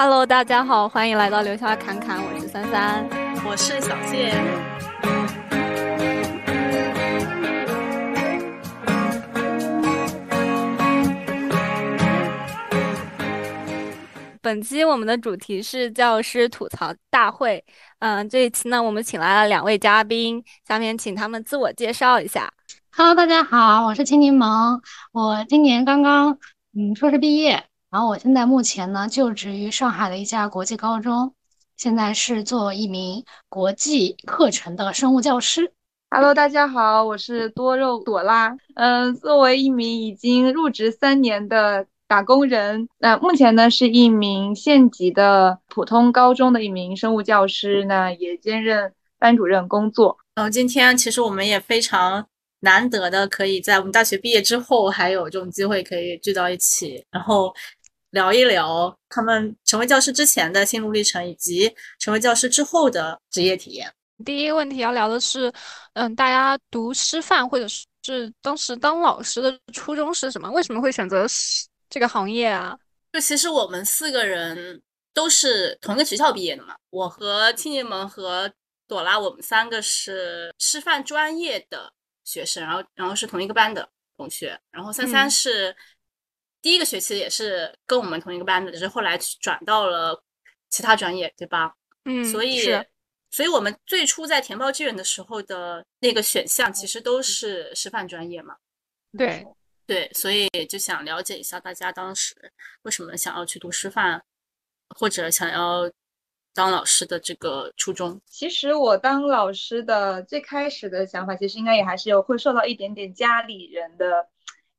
Hello，大家好，欢迎来到留下侃侃，我是三三，我是小谢。本期我们的主题是教师吐槽大会。嗯，这一期呢，我们请来了两位嘉宾，下面请他们自我介绍一下。Hello，大家好，我是青柠檬，我今年刚刚嗯硕士毕业，然后我现在目前呢就职于上海的一家国际高中，现在是做一名国际课程的生物教师。Hello，大家好，我是多肉朵拉，嗯，作为一名已经入职三年的。打工人，那目前呢是一名县级的普通高中的一名生物教师，那也兼任班主任工作。然后今天其实我们也非常难得的，可以在我们大学毕业之后还有这种机会可以聚到一起，然后聊一聊他们成为教师之前的心路历程，以及成为教师之后的职业体验。第一个问题要聊的是，嗯，大家读师范或者是是当时当老师的初衷是什么？为什么会选择师？这个行业啊，就其实我们四个人都是同一个学校毕业的嘛。我和青柠檬和朵拉，我们三个是师范专业的学生，然后然后是同一个班的同学。然后三三是第一个学期也是跟我们同一个班的，只是后来转到了其他专业，对吧？嗯，所以所以我们最初在填报志愿的时候的那个选项，其实都是师范专业嘛。对。对，所以就想了解一下大家当时为什么想要去读师范，或者想要当老师的这个初衷。其实我当老师的最开始的想法，其实应该也还是有会受到一点点家里人的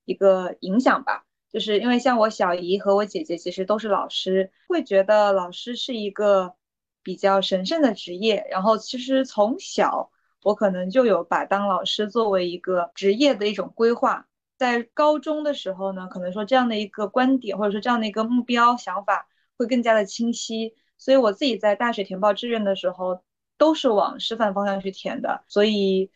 一个影响吧。就是因为像我小姨和我姐姐其实都是老师，会觉得老师是一个比较神圣的职业。然后其实从小我可能就有把当老师作为一个职业的一种规划。在高中的时候呢，可能说这样的一个观点或者说这样的一个目标想法会更加的清晰，所以我自己在大学填报志愿的时候都是往师范方向去填的，所以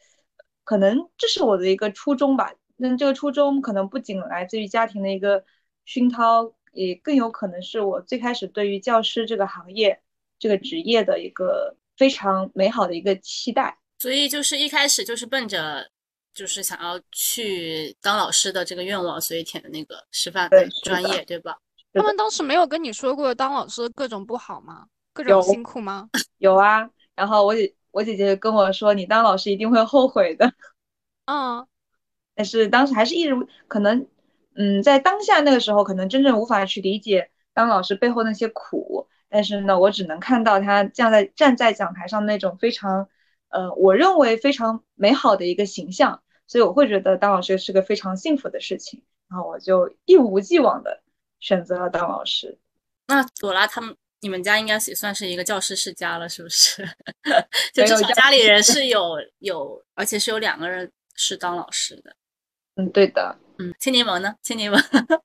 可能这是我的一个初衷吧。那这个初衷可能不仅来自于家庭的一个熏陶，也更有可能是我最开始对于教师这个行业这个职业的一个非常美好的一个期待。所以就是一开始就是奔着。就是想要去当老师的这个愿望，所以填的那个师范专业，对吧？他们当时没有跟你说过当老师各种不好吗？各种辛苦吗？有啊。然后我姐我姐姐跟我说，你当老师一定会后悔的。嗯。但是当时还是一直可能，嗯，在当下那个时候，可能真正无法去理解当老师背后那些苦。但是呢，我只能看到他站在站在讲台上那种非常。呃，我认为非常美好的一个形象，所以我会觉得当老师是个非常幸福的事情，然后我就一无既往的选择了当老师。那朵拉他们，你们家应该也算是一个教师世家了，是不是？就至少家里人是有有，而且是有两个人是当老师的。嗯，对的。嗯，青柠檬呢？青柠檬，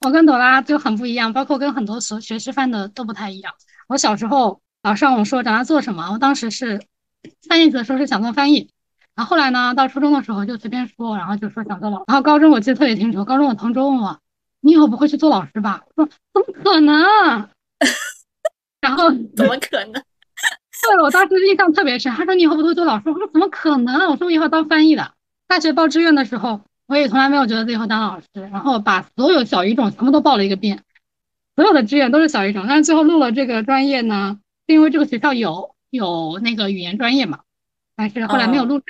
我跟朵拉就很不一样，包括跟很多学学师范的都不太一样。我小时候老师让我说长大做什么，我当时是。三年级的时候是想做翻译，然后后来呢，到初中的时候就随便说，然后就说想做老。然后高中我记得特别清楚，高中我同桌问我：“你以后不会去做老师吧？”我说：“怎么可能？” 然后 怎么可能？对，我当时印象特别深。他说：“你以后不会做老师？”我说：“怎么可能？”我说：“我以后当翻译的。”大学报志愿的时候，我也从来没有觉得自己会当老师，然后把所有小语种全部都报了一个遍，所有的志愿都是小语种。但是最后录了这个专业呢，是因为这个学校有。有那个语言专业嘛，但是后来没有录上，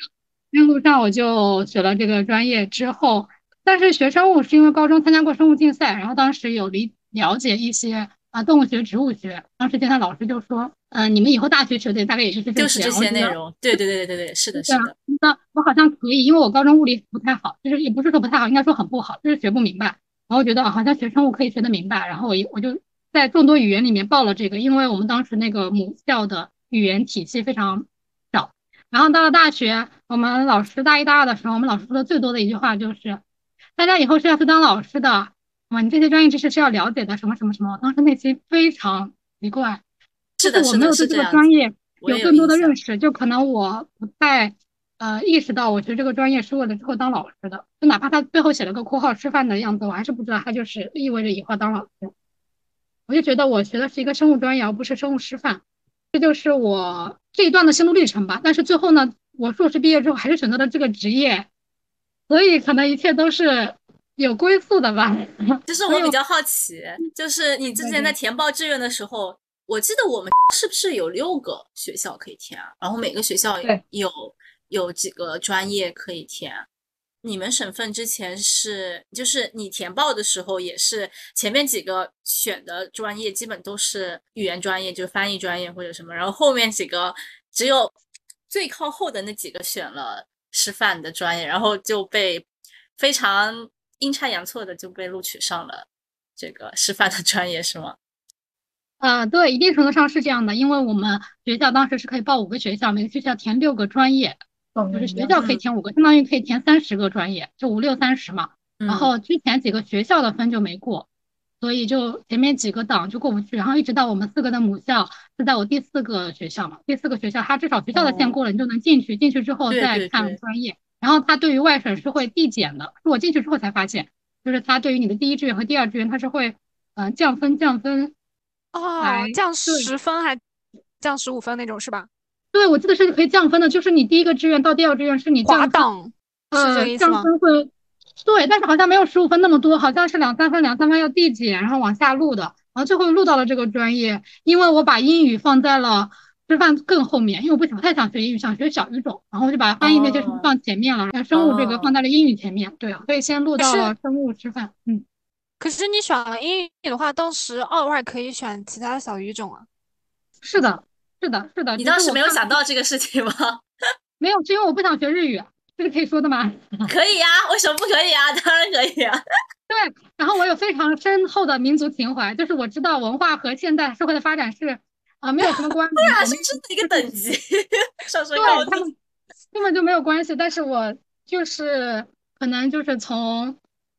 没有录上，我就学了这个专业之后，但是学生物是因为高中参加过生物竞赛，然后当时有理了解一些啊动物学、植物学，当时见他老师就说，嗯，你们以后大学学的大概也是这些，就是这。些内容，对对对对对对，是的，是的。那我好像可以，因为我高中物理不太好，就是也不是说不太好，应该说很不好，就是学不明白，然后觉得好像学生物可以学得明白，然后我我就在众多语言里面报了这个，因为我们当时那个母校的。语言体系非常少，然后到了大学，我们老师大一、大二的时候，我们老师说的最多的一句话就是：大家以后是要去当老师的，哇，你这些专业知识是要了解的，什么什么什么。我当时内心非常奇怪，是的，我没有对这个专业有更多的认识，就可能我不太呃意识到，我学这个专业是为了之后当老师的，就哪怕他背后写了个括号吃饭的样子，我还是不知道他就是意味着以后当老师。我就觉得我学的是一个生物专业，而不是生物师范，这就是我这一段的心路历程吧。但是最后呢，我硕士毕业之后还是选择了这个职业，所以可能一切都是有归宿的吧。就是我比较好奇，就是你之前在填报志愿的时候，我记得我们是不是有六个学校可以填啊？然后每个学校有有几个专业可以填。你们省份之前是，就是你填报的时候也是前面几个选的专业基本都是语言专业，就是翻译专业或者什么，然后后面几个只有最靠后的那几个选了师范的专业，然后就被非常阴差阳错的就被录取上了这个师范的专业，是吗？啊，对，一定程度上是这样的，因为我们学校当时是可以报五个学校，每个学校填六个专业。就是学校可以填五个，相当于可以填三十个专业，就五六三十嘛。然后之前几个学校的分就没过，所以就前面几个档就过不去。然后一直到我们四个的母校是在我第四个学校嘛，第四个学校它至少学校的线过了，你就能进去。进去之后再看专业。然后它对于外省是会递减的，是我进去之后才发现，就是它对于你的第一志愿和第二志愿它是会嗯降分降分，哦，降十分还降十五分那种是吧？对，我记得是可以降分的，就是你第一个志愿到第二志愿是你滑档，呃，降分会，对，但是好像没有十五分那么多，好像是两三分，两三分要递减，然后往下录的，然后最后录到了这个专业，因为我把英语放在了师范更后面，因为我不想太想学英语，想学小语种，然后我就把翻译那些什么放前面了，生物这个放在了英语前面，对啊，所以先录到了生物吃饭，嗯。可是你选了英语的话，当时二外可以选其他的小语种啊。是的。是的，是的。你当时没有想到这个事情吗？没有，是因为我不想学日语，这个可以说的吗？可以呀，为什么不可以啊？当然可以啊。对，然后我有非常深厚的民族情怀，就是我知道文化和现代社会的发展是啊没有什么关系，对啊，是真的一个等级上升高度，根本就没有关系。但是我就是可能就是从。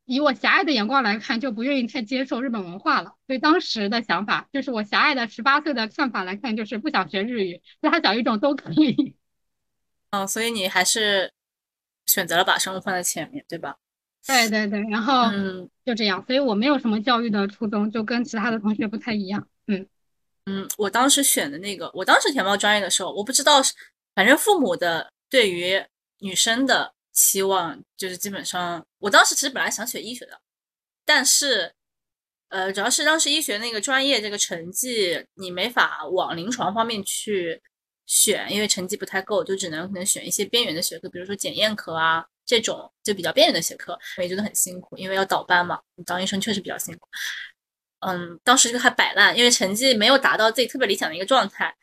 以我狭隘的眼光来看，就不愿意太接受日本文化了。所以当时的想法，就是我狭隘的十八岁的看法来看，就是不想学日语，其他小语种都可以。哦，所以你还是选择了把生物放在前面，对吧？对对对，然后嗯，就这样。所以我没有什么教育的初衷，就跟其他的同学不太一样。嗯嗯，我当时选的那个，我当时填报专业的时候，我不知道，反正父母的对于女生的。期望就是基本上，我当时其实本来想选医学的，但是，呃，主要是当时医学那个专业这个成绩你没法往临床方面去选，因为成绩不太够，就只能可能选一些边缘的学科，比如说检验科啊这种就比较边缘的学科，我也觉得很辛苦，因为要倒班嘛，当医生确实比较辛苦。嗯，当时就还摆烂，因为成绩没有达到自己特别理想的一个状态，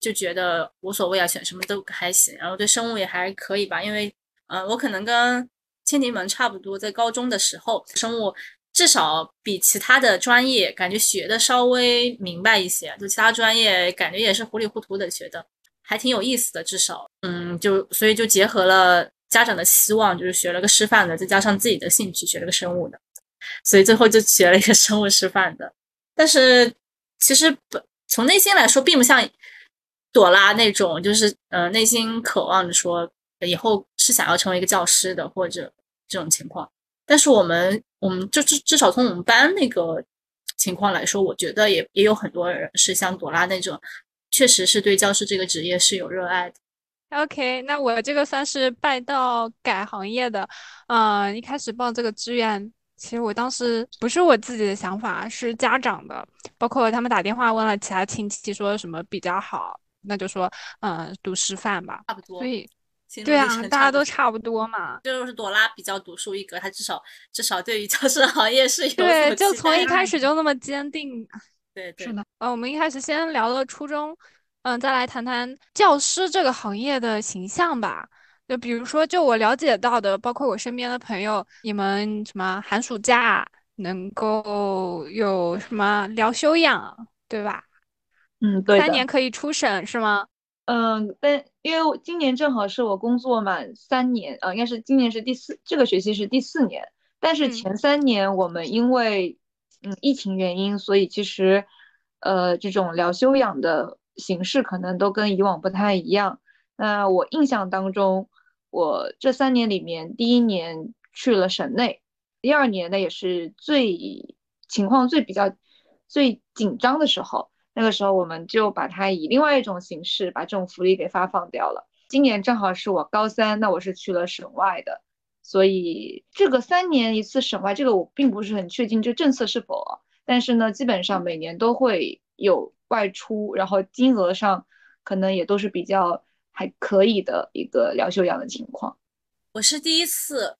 就觉得无所谓啊，选什么都还行，然后对生物也还可以吧，因为。嗯，我可能跟千柠檬差不多，在高中的时候，生物至少比其他的专业感觉学的稍微明白一些，就其他专业感觉也是糊里糊涂的学的，还挺有意思的。至少，嗯，就所以就结合了家长的期望，就是学了个师范的，再加上自己的兴趣，学了个生物的，所以最后就学了一个生物师范的。但是其实不从内心来说，并不像朵拉那种，就是呃内心渴望着说。以后是想要成为一个教师的，或者这种情况。但是我们，我们就至至少从我们班那个情况来说，我觉得也也有很多人是像朵拉那种，确实是对教师这个职业是有热爱的。OK，那我这个算是拜到改行业的。嗯，一开始报这个志愿，其实我当时不是我自己的想法，是家长的，包括他们打电话问了其他亲戚说什么比较好，那就说嗯读师范吧，差不多。所以。对啊，大家都差不多嘛。就是朵拉比较独树一格，她至少至少对于教师行业是有对，就从一开始就那么坚定。对对。是的。呃，我们一开始先聊了初中，嗯，再来谈谈教师这个行业的形象吧。就比如说，就我了解到的，包括我身边的朋友，你们什么寒暑假能够有什么聊休养，对吧？嗯，对。三年可以出省是吗？嗯，但因为今年正好是我工作满三年，呃，应该是今年是第四，这个学期是第四年。但是前三年我们因为嗯疫情原因，所以其实呃这种疗休养的形式可能都跟以往不太一样。那我印象当中，我这三年里面，第一年去了省内，第二年呢也是最情况最比较最紧张的时候，那个时候我们就把它以另外一种形式把这种福利给发放掉了。今年正好是我高三，那我是去了省外的，所以这个三年一次省外，这个我并不是很确定这政策是否，但是呢，基本上每年都会有外出，然后金额上可能也都是比较还可以的一个疗休养的情况。我是第一次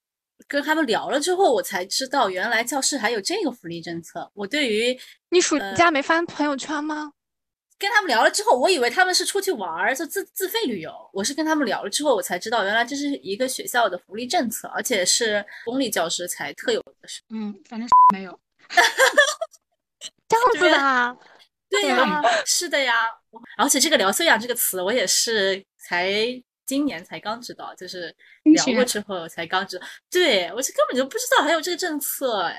跟他们聊了之后，我才知道原来教师还有这个福利政策。我对于你暑假没发朋友圈吗？跟他们聊了之后，我以为他们是出去玩儿，就自自费旅游。我是跟他们聊了之后，我才知道原来这是一个学校的福利政策，而且是公立教师才特有的。嗯，反正没有。这样子的啊？对呀，是的呀。而且这个“聊修养”这个词，我也是才。今年才刚知道，就是聊过之后才刚知道。对我是根本就不知道还有这个政策哎，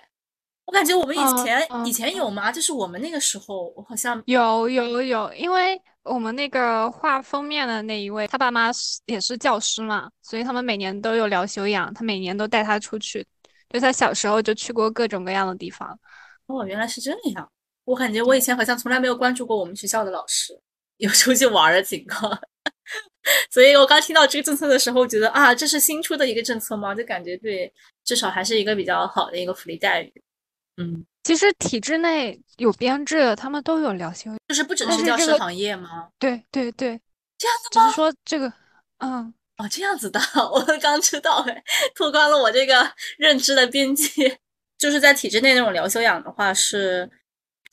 我感觉我们以前以前有吗？就是我们那个时候，我好像有有有，因为我们那个画封面的那一位，他爸妈是也是教师嘛，所以他们每年都有聊修养，他每年都带他出去，就他小时候就去过各种各样的地方。哦，原来是这样。我感觉我以前好像从来没有关注过我们学校的老师有出去玩的情况。所以我刚听到这个政策的时候，觉得啊，这是新出的一个政策吗？就感觉对，至少还是一个比较好的一个福利待遇。嗯，其实体制内有编制，他们都有聊休，就是不只是教师行业吗？对对对，这样子吗？只是说这个，嗯，哦，这样子的，我刚知道，哎，拓宽了我这个认知的边界。就是在体制内那种疗休养的话，是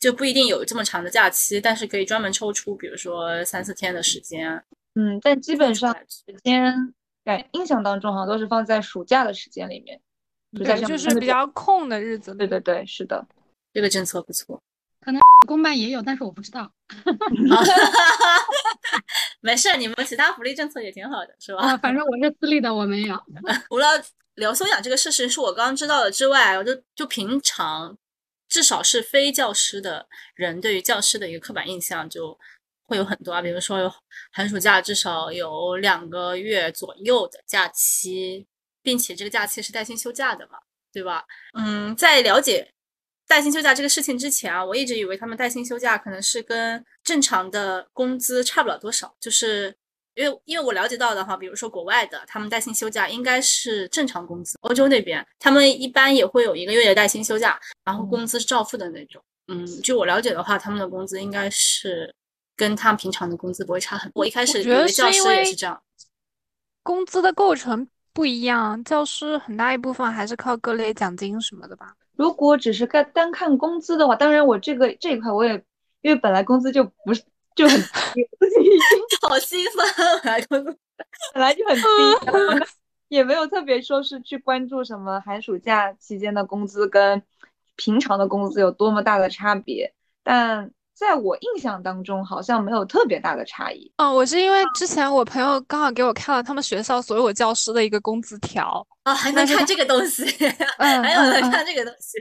就不一定有这么长的假期，但是可以专门抽出，比如说三四天的时间。嗯，但基本上时间感印象当中好像都是放在暑假的时间里面，对，就是比较空的日子。对对对，是的，这个政策不错。可能 公办也有，但是我不知道。没事，你们其他福利政策也挺好的，是吧？啊，反正我是私立的，我没有。除了聊休养这个事实是我刚刚知道的之外，我就就平常至少是非教师的人对于教师的一个刻板印象就。会有很多啊，比如说有寒暑假至少有两个月左右的假期，并且这个假期是带薪休假的嘛，对吧？嗯，在了解带薪休假这个事情之前啊，我一直以为他们带薪休假可能是跟正常的工资差不了多少，就是因为因为我了解到的哈，比如说国外的他们带薪休假应该是正常工资，欧洲那边他们一般也会有一个月的带薪休假，然后工资是照付的那种。嗯，据我了解的话，他们的工资应该是。跟他们平常的工资不会差很多。我一开始以为教师也是这样，工资的构成不一样。教师很大一部分还是靠各类奖金什么的吧。如果只是看单看工资的话，当然我这个这一块我也因为本来工资就不是就很低，好心酸，本来工资本来就很低，也没有特别说是去关注什么寒暑假期间的工资跟平常的工资有多么大的差别，但。在我印象当中，好像没有特别大的差异。哦，我是因为之前我朋友刚好给我看了他们学校所有教师的一个工资条啊，还能看这个东西，还有能看这个东西。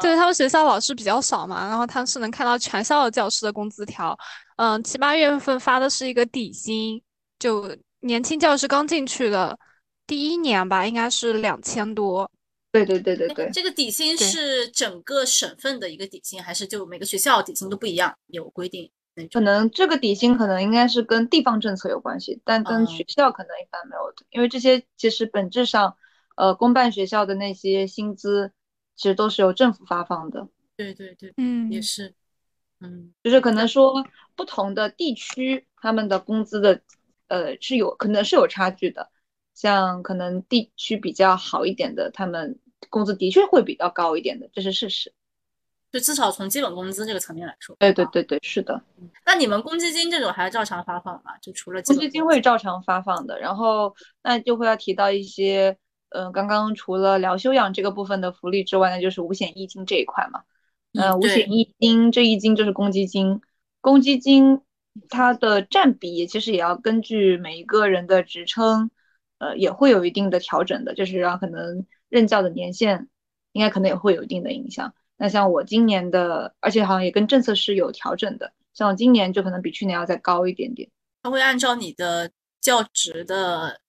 对他们学校老师比较少嘛，然后他是能看到全校的教师的工资条。嗯，七八月份发的是一个底薪，就年轻教师刚进去的第一年吧，应该是两千多。对对对对对，这个底薪是整个省份的一个底薪，还是就每个学校底薪都不一样有规定？可能这个底薪可能应该是跟地方政策有关系，但跟学校可能一般没有的，因为这些其实本质上，呃，公办学校的那些薪资其实都是由政府发放的。对对对，嗯，也是，嗯，就是可能说不同的地区他们的工资的，呃，是有可能是有差距的，像可能地区比较好一点的，他们。工资的确会比较高一点的，这是事实。就至少从基本工资这个层面来说，对对对对，是的。那你们公积金这种还照常发放吗？就除了公积金会照常发放的，然后那就会要提到一些，嗯，刚刚除了疗休养这个部分的福利之外，呢就是五险一金这一块嘛。嗯，五险一金这一金就是公积金，公积金它的占比其实也要根据每一个人的职称，呃，也会有一定的调整的，就是让可能。任教的年限应该可能也会有一定的影响。那像我今年的，而且好像也跟政策是有调整的。像我今年就可能比去年要再高一点点。它会按照你的教职的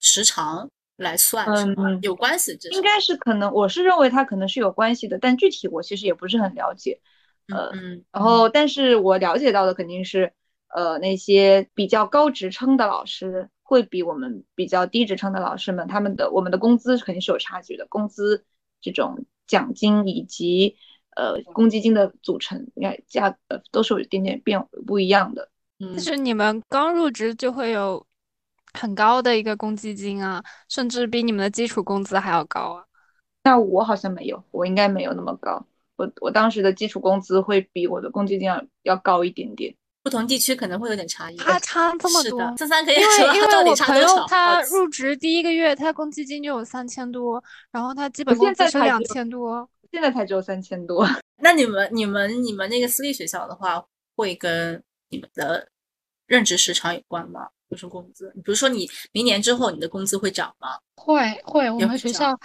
时长来算，嗯，有关系。应该是可能，我是认为它可能是有关系的，但具体我其实也不是很了解。呃，嗯，然后但是我了解到的肯定是，呃，那些比较高职称的老师会比我们比较低职称的老师们，他们的我们的工资肯定是有差距的，工资这种奖金以及呃公积金的组成，应该价呃都是有一点点变不一样的。嗯就是你们刚入职就会有很高的一个公积金啊，甚至比你们的基础工资还要高啊。那我好像没有，我应该没有那么高。我我当时的基础工资会比我的公积金要要高一点点。不同地区可能会有点差异。它差这么多是的，三三可以因说为因为 到底我朋友差多少？他入职第一个月，他公积金就有三千多，然后他基本我工资才知道千多。现在才只有三千多。那你们、你们、你们那个私立学校的话，会跟你们的任职时长有关吗？就是工资，比如说你明年之后你的工资会涨吗？会会，我们学校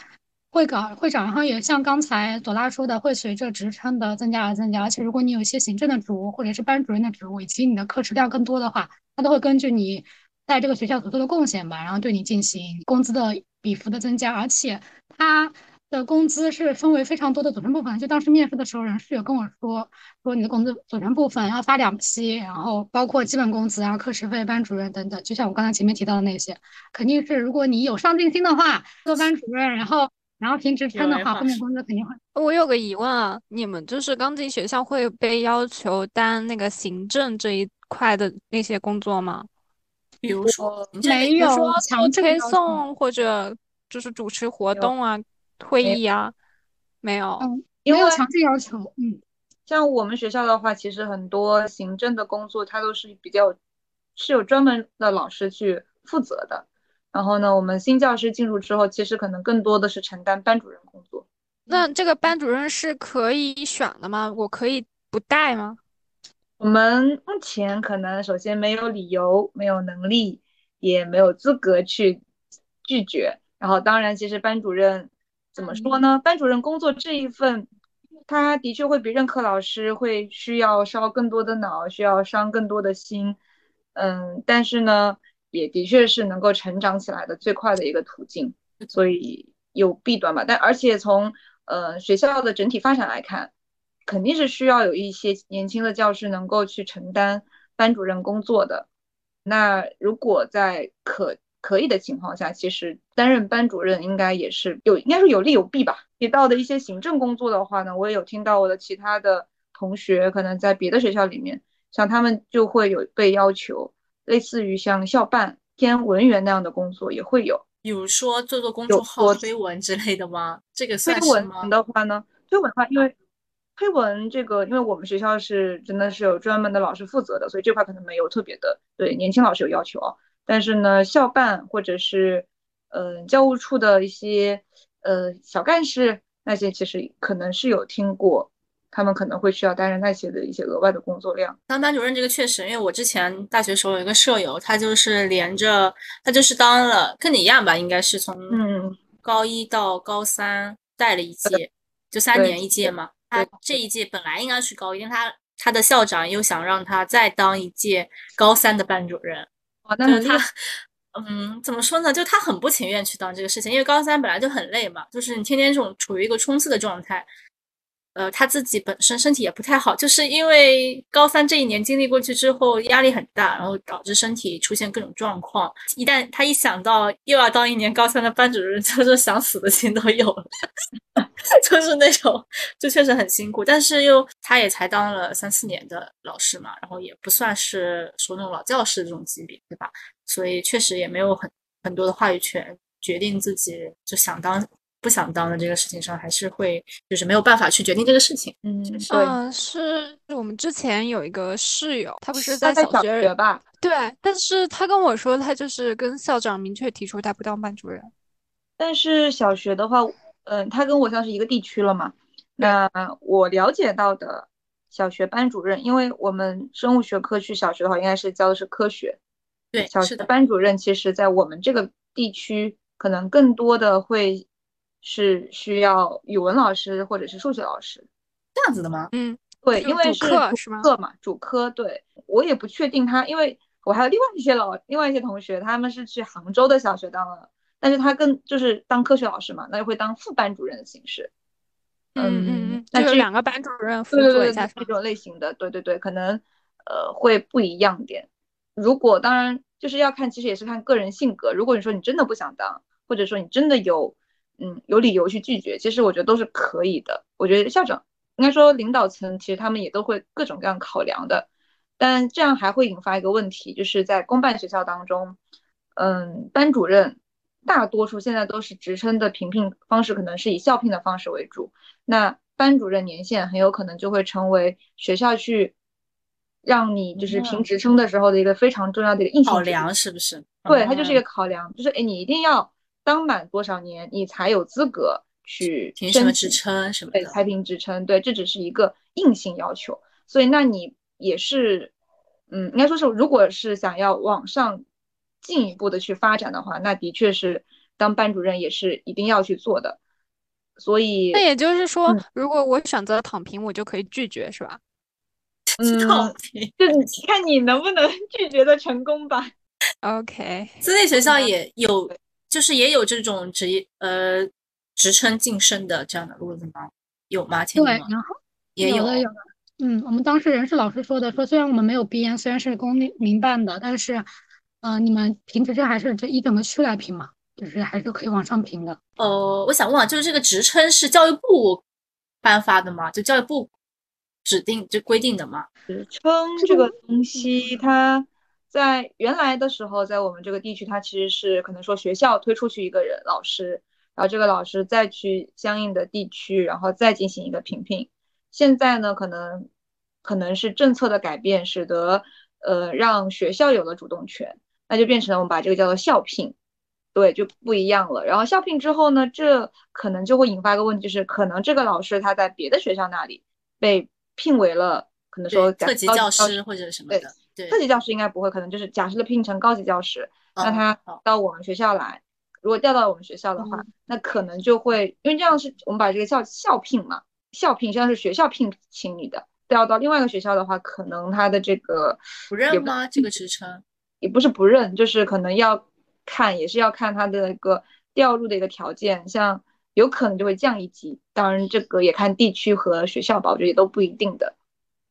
会搞会涨，然后也像刚才朵拉说的，会随着职称的增加而增加。而且如果你有一些行政的职务或者是班主任的职务，以及你的课时量更多的话，他都会根据你在这个学校所做的贡献吧，然后对你进行工资的比幅的增加。而且它的工资是分为非常多的组成部分。就当时面试的时候，人事有跟我说，说你的工资组成部分要发两批，然后包括基本工资然后、课时费、班主任等等。就像我刚才前面提到的那些，肯定是如果你有上进心的话，做班主任，然后然后评职称的话，后面工资肯定会。我有个疑问啊，你们就是刚进学校会被要求担那个行政这一块的那些工作吗？比如说没有比如说做推送或者就是主持活动啊、会没有议啊，没有。嗯，因为强制要求，嗯，像我们学校的话，其实很多行政的工作，它都是比较是有专门的老师去负责的。然后呢，我们新教师进入之后，其实可能更多的是承担班主任工作。那这个班主任是可以选的吗？我可以不带吗？我们目前可能首先没有理由、没有能力，也没有资格去拒绝。然后，当然，其实班主任怎么说呢？班主任工作这一份，他的确会比任课老师会需要烧更多的脑，需要伤更多的心。嗯，但是呢，也的确是能够成长起来的最快的一个途径。所以有弊端吧，但而且从呃学校的整体发展来看，肯定是需要有一些年轻的教师能够去承担班主任工作的。那如果在可可以的情况下，其实担任班主任应该也是有，应该说有利有弊吧。提到的一些行政工作的话呢，我也有听到我的其他的同学可能在别的学校里面，像他们就会有被要求，类似于像校办偏文员那样的工作也会有。比如说做做公有众号我推文之类的吗？这个推算是吗文？的话呢，推文的话，因为推文这个，因为我们学校是真的是有专门的老师负责的，所以这块可能没有特别的对年轻老师有要求啊。但是呢，校办或者是呃教务处的一些呃小干事那些，其实可能是有听过，他们可能会需要担任那些的一些额外的工作量。当班主任这个确实，因为我之前大学时候有一个舍友，他就是连着，他就是当了跟你一样吧，应该是从嗯高一到高三带了一届，就三年一届嘛。他这一届本来应该是高一，但他他的校长又想让他再当一届高三的班主任，哦，那就是他嗯，怎么说呢？就他很不情愿去当这个事情，因为高三本来就很累嘛，就是你天天这种处于一个冲刺的状态。呃，他自己本身身体也不太好，就是因为高三这一年经历过去之后，压力很大，然后导致身体出现各种状况。一旦他一想到又要当一年高三的班主任，就是想死的心都有了，就是那种，就确实很辛苦。但是又他也才当了三四年的老师嘛，然后也不算是说那种老教师这种级别，对吧？所以确实也没有很很多的话语权，决定自己就想当不想当的这个事情上，还是会就是没有办法去决定这个事情。嗯，嗯，是我们之前有一个室友，他不是大概小在学学吧。对，但是他跟我说，他就是跟校长明确提出他不当班主任。但是小学的话，嗯，他跟我像是一个地区了嘛。那我了解到的小学班主任，因为我们生物学科去小学的话，应该是教的是科学。对，小学是的，班主任其实在我们这个地区，可能更多的会是需要语文老师或者是数学老师。这样子的吗？嗯，对，因为是主课是吗课嘛，主科。对，我也不确定他，因为我还有另外一些老，另外一些同学，他们是去杭州的小学当了，但是他更就是当科学老师嘛，那就会当副班主任的形式。嗯嗯嗯，那这就有两个班主任辅对对对对，佐一下这种类型的，对对对，可能呃会不一样点。如果当然就是要看，其实也是看个人性格。如果你说你真的不想当，或者说你真的有嗯有理由去拒绝，其实我觉得都是可以的。我觉得校长应该说领导层其实他们也都会各种各样考量的，但这样还会引发一个问题，就是在公办学校当中，嗯，班主任大多数现在都是职称的评聘方式，可能是以校聘的方式为主。那班主任年限很有可能就会成为学校去让你就是评职称的时候的一个非常重要的一个硬性考量是不是？对，它就是一嗯个考量，就是哎，你一定要当满多少年，你才有资格去凭什么职称什么的。才评职称，对，这只是一个硬性要求。所以，那你也是，嗯，应该说是，如果是想要往上进一步的去发展的话，那的确是当班主任也是一定要去做的。所以，那也就是说嗯，如果我选择躺平，我就可以拒绝，是吧？嗯，就你看你能不能 拒绝的成功吧。OK，私立学校也有，就是也有这种职业呃职称晋升的这样的路子吗？有吗？前对，然后也有的有的，嗯，我们当时人事老师说的，说虽然我们没有编，虽然是公立民办的，但是，呃，你们评职称还是这一整个区来评嘛，就是还是可以往上评的。呃，我想问啊，就是这个职称是教育部颁发的吗？就教育部指定就规定的吗？职称这个东西，它在原来的时候，在我们这个地区，它其实是可能说学校推出去一个人老师，然后这个老师再去相应的地区，然后再进行一个评聘。现在呢，可能可能是政策的改变，使得呃让学校有了主动权，那就变成了我们把这个叫做校聘，对，就不一样了。然后校聘之后呢，这可能就会引发一个问题，就是可能这个老师他在别的学校那里被聘为了，可能说对，特级高教师或者什么对的，对，特级教师应该不会，可能就是假设聘成高级教师，那嗯他到我们学校来，如果调到我们学校的话，那可能就会因为这样是我们把这个校校聘嘛，校聘实际上是学校聘请你的，调到另外一个学校的话，可能他的这个不认吗？这个职称？也不是不认，就是可能要看，也是要看他的一个调入的一个条件，像有可能就会降一级，当然这个也看地区和学校吧，我觉得也都不一定的。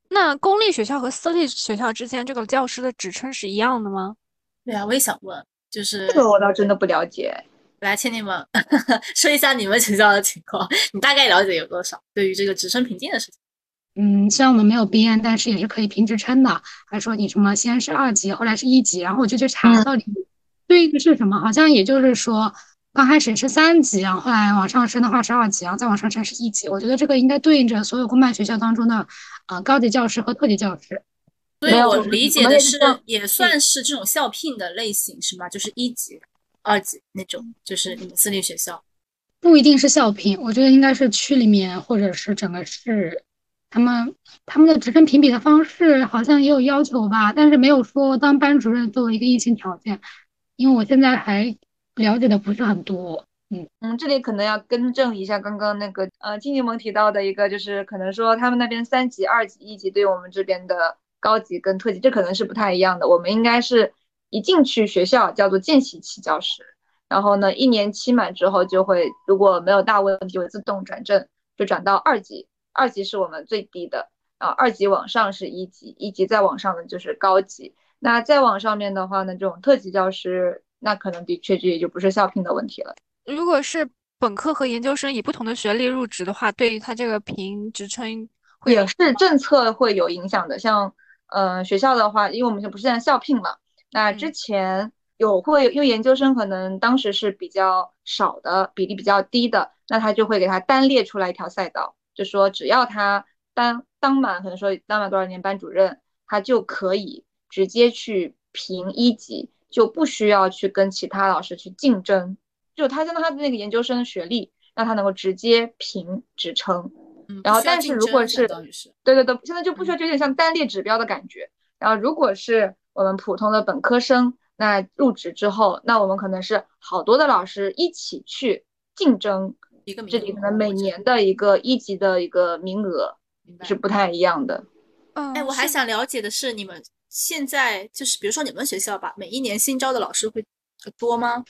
那公立学校和私立学校之间，这个教师的职称是一样的吗？对啊，我也想问，就是这个我倒真的不了解。来，请你们说一下你们学校的情况，你大概了解有多少？对于这个职称评定的事情，嗯，虽然我们没有编，但是也是可以评职称的。还说你什么先是二级，后来是一级，然后我就去查嗯到底对应的是什么，好像也就是说刚开始是三级，然后后来往上升的话是二级，然后再往上升是一级。我觉得这个应该对应着所有公办学校当中的呃高级教师和特级教师。所以我理解的是也算是这种校聘的类型是吗？就是一级、二级那种，就是你们私立学校。不一定是校聘，我觉得应该是区里面或者是整个市，他们他们的职称评比的方式好像也有要求吧，但是没有说当班主任作为一个硬性条件，因为我现在还了解的不是很多。嗯嗯，这里可能要更正一下刚刚那个呃，金柠檬提到的一个，就是可能说他们那边三级、二级、一级对我们这边的高级跟特级，这可能是不太一样的。我们应该是一进去学校叫做见习期教师，然后呢，一年期满之后就会如果没有大问题，会自动转正，就转到二级。二级是我们最低的，啊，二级往上是一级，一级再往上的就是高级。那再往上面的话呢，这种特级教师，那可能的确这也就不是校聘的问题了。如果是本科和研究生以不同的学历入职的话，对于他这个评职称会也是政策会有影响的。像呃学校的话，因为我们现在不是现在校聘嘛，那之嗯前有会因为研究生可能当时是比较少的比例比较低的，那他就会给他单列出来一条赛道，就说只要他当当满可能说当满多少年班主任，他就可以直接去评一级，就不需要去跟其他老师去竞争，就他相当他的那个研究生学历，让他能够直接评职称。嗯，然后但是如果是对对对，现在就不需要，就有点像单列指标的感觉。然后如果是我们普通的本科生，那入职之后，那我们可能是好多的老师一起去竞争，一个这里可能每年的一个一级的一个名额是不太一样的。嗯，哎，我还想了解的是，你们现在就是比如说你们学校吧，每一年新招的老师会多吗？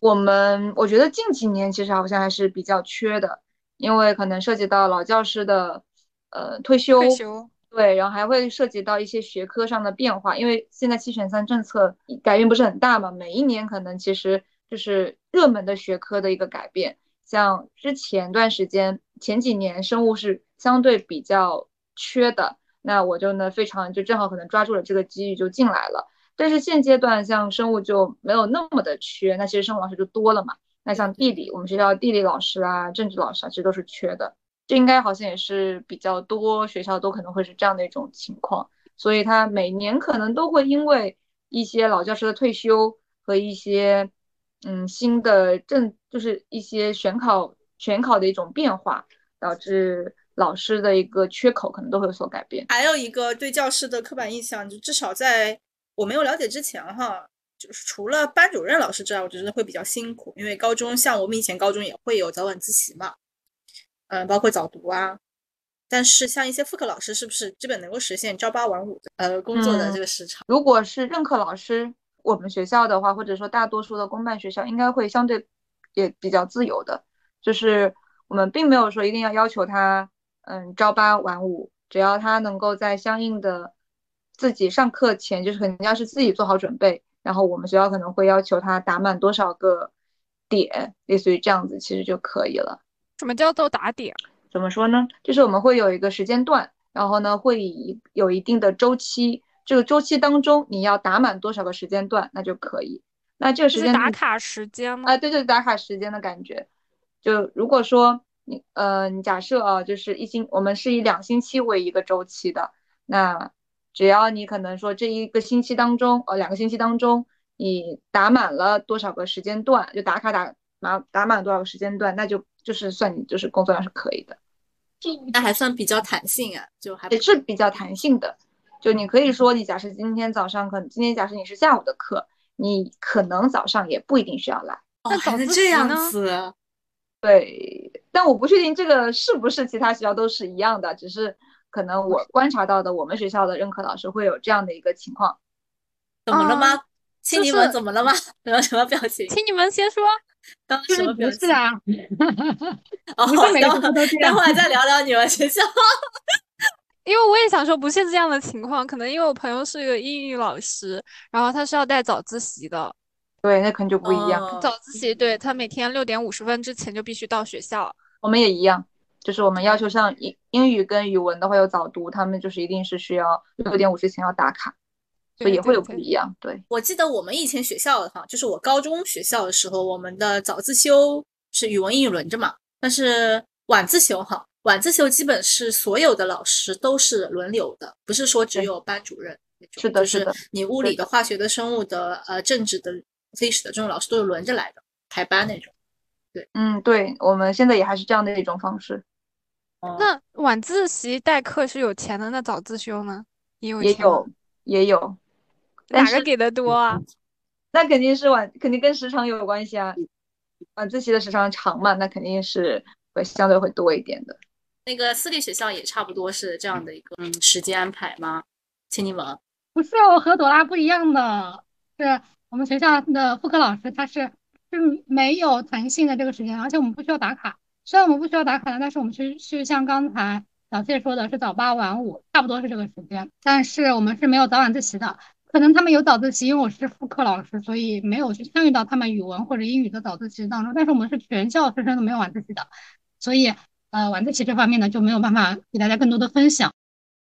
我们我觉得近几年其实好像还是比较缺的，因为可能涉及到老教师的呃退休，退休，对，然后还会涉及到一些学科上的变化，因为现在七选三政策改变不是很大嘛，每一年可能其实就是热门的学科的一个改变。像之前段时间前几年生物是相对比较缺的，那我就呢非常就正好可能抓住了这个机遇就进来了。但是现阶段像生物就没有那么的缺，那其实生物老师就多了嘛。那像地理，我们学校地理老师啊、政治老师啊，其实都是缺的。这应该好像也是比较多学校都可能会是这样的一种情况，所以他每年可能都会因为一些老教师的退休和一些嗯新的政，就是一些选考选考的一种变化，导致老师的一个缺口可能都会有所改变。还有一个对教师的刻板印象，就至少在我没有了解之前哈，就是除了班主任老师之外，我觉得会比较辛苦，因为高中像我们以前高中也会有早晚自习嘛，嗯，包括早读啊。但是像一些副课老师，是不是基本能够实现朝八晚五的呃工作的这个时长？如果是任课老师，我们学校的话，或者说大多数的公办学校，应该会相对也比较自由的，就是我们并没有说一定要要求他嗯朝八晚五，只要他能够在相应的自己上课前，就是肯定要是自己做好准备，然后我们学校可能会要求他打满多少个点，类似于这样子，其实就可以了。什么叫做打点？怎么说呢？就是我们会有一个时间段，然后呢会以有一定的周期，这个周期当中你要打满多少个时间段，那就可以。那这个时间打卡时间吗？啊，对对，打卡时间的感觉。就如果说你呃，你假设啊，就是一星，我们是以两星期为一个周期的，那只要你可能说这一个星期当中，呃，两个星期当中，你打满了多少个时间段，就打卡打满打满多少个时间段，那就就是算你就是工作量是可以的。那还算比较弹性啊，就还也是比较弹性的。就你可以说，你假设今天早上可能今天假设你是下午的课，你可能早上也不一定需要来。哦，还能这样子？对，但我不确定这个是不是其他学校都是一样的，只是可能我观察到的，我们学校的任课老师会有这样的一个情况。怎么了吗嗯？亲你们怎么了吗？有什么表情？请你们先说。刚刚什么表情不是？啊 哦，不是每个等会再聊聊你们学校。因为我也想说，不是这样的情况，可能因为我朋友是一个英语老师，然后他是要带早自习的，对，那可能就不一样。哦早自习对他每天六点五十分之前就必须到学校。我们也一样，就是我们要求上英英语跟语文的话有早读，他们就是一定是需要六点五之前要打卡，所以对也会有不一样。对，我记得我们以前学校的哈，就是我高中学校的时候，我们的早自修是语文英语轮着嘛，但是晚自修哈，晚自修基本是所有的老师都是轮流的，不是说只有班主任。是的是的你物理的、化学的、生物的、呃政治的、历史的这种老师都是轮着来的，排班那种。对嗯，对，我们现在也还是这样的一种方式，那晚自习代课是有钱的，那早自修呢？也有钱也有也有，哪个给的多啊？那肯定是晚，肯定跟时长有关系啊。晚自习的时长长嘛，那肯定是会相对会多一点的。那个私立学校也差不多是这样的一个嗯时间安排吗？请你们不是我和朵拉不一样的，是我们学校的副科老师他是是没有弹性的这个时间，而且我们不需要打卡。虽然我们不需要打卡，但是我们是是像刚才小谢说的是早八晚五，差不多是这个时间，但是我们是没有早晚自习的。可能他们有早自习，因为我是副科老师，所以没有去参与到他们语文或者英语的早自习当中。但是我们是全校师生都没有晚自习的，所以呃晚自习这方面呢就没有办法给大家更多的分享。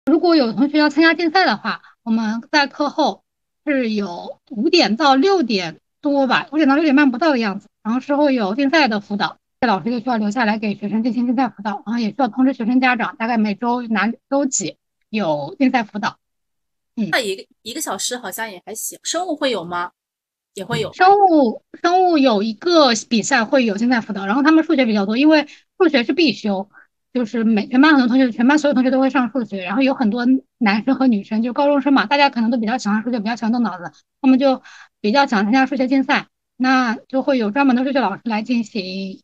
如果有同学要参加竞赛的话，我们在课后是有五点到六点多吧，五点到六点半不到的样子，然后之后有竞赛的辅导，老师就需要留下来给学生进行竞赛辅导，然后也需要通知学生家长，大概每周哪周几有竞赛辅导。嗯那一个一个小时好像也还行。生物会有吗？也会有。生物生物有一个比赛会有竞赛辅导，然后他们数学比较多，因为数学是必修，就是每全班很多同学，全班所有同学都会上数学，然后有很多男生和女生，就高中生嘛，大家可能都比较喜欢数学，比较喜欢动脑子，他们就比较想参加数学竞赛，那就会有专门的数学老师来进行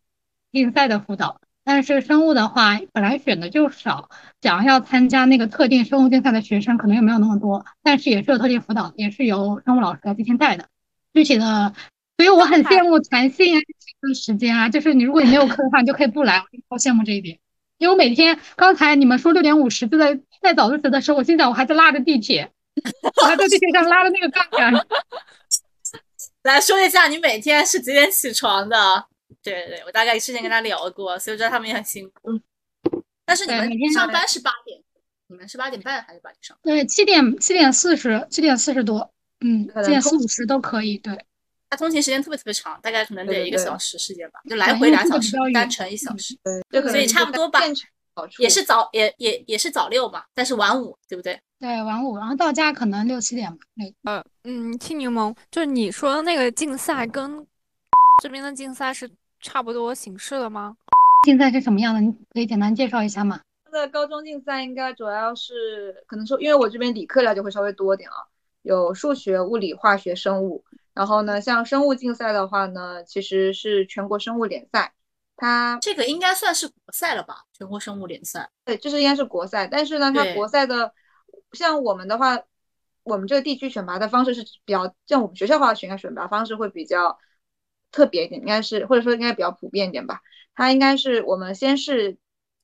竞赛的辅导。但是生物的话，本来选的就少，想要参加那个特定生物竞赛的学生可能也没有那么多，但是也是有特定辅导，也是由生物老师来进行带的。具体的所以我很羡慕弹性啊，这个时间啊，就是你如果你没有课的话，你就可以不来，我超羡慕这一点。因为我每天刚才你们说六点五十就在在早自习的时候，我心想我还在拉着地铁，我还在地铁上拉着那个杠杆。来说一下你每天是几点起床的？对对对，我大概之前跟他聊过，所以我知道他们也很辛苦。但是你们每天上班是八点，你们是八点半还是八点上？对，七点七点四十，七点四十多，嗯，七点四五十都可以。对，它通勤时间特别特别长，大概可能得一个小时时间吧，就来回对因为这个俩小时单程一小时，对，这可所以差不多吧也是早也也也是早六嘛，但是晚五，对不对？对，晚五，然后到家可能六七点吧。对，呃，嗯，青柠檬，就是你说的那个竞赛跟这边的竞赛是差不多形式的吗？竞赛是什么样的？你可以简单介绍一下吗？它的高中竞赛应该主要是可能说，因为我这边理科了解会稍微多点啊，有数学、物理、化学、生物。然后呢，像生物竞赛的话呢，其实是全国生物联赛，它这个应该算是国赛了吧？全国生物联赛。对，这是应该是国赛，但是呢，它国赛的像我们的话，我们这个地区选拔的方式是比较，像我们学校的话选选拔方式会比较特别一点，应该是或者说应该比较普遍一点吧。它应该是我们先是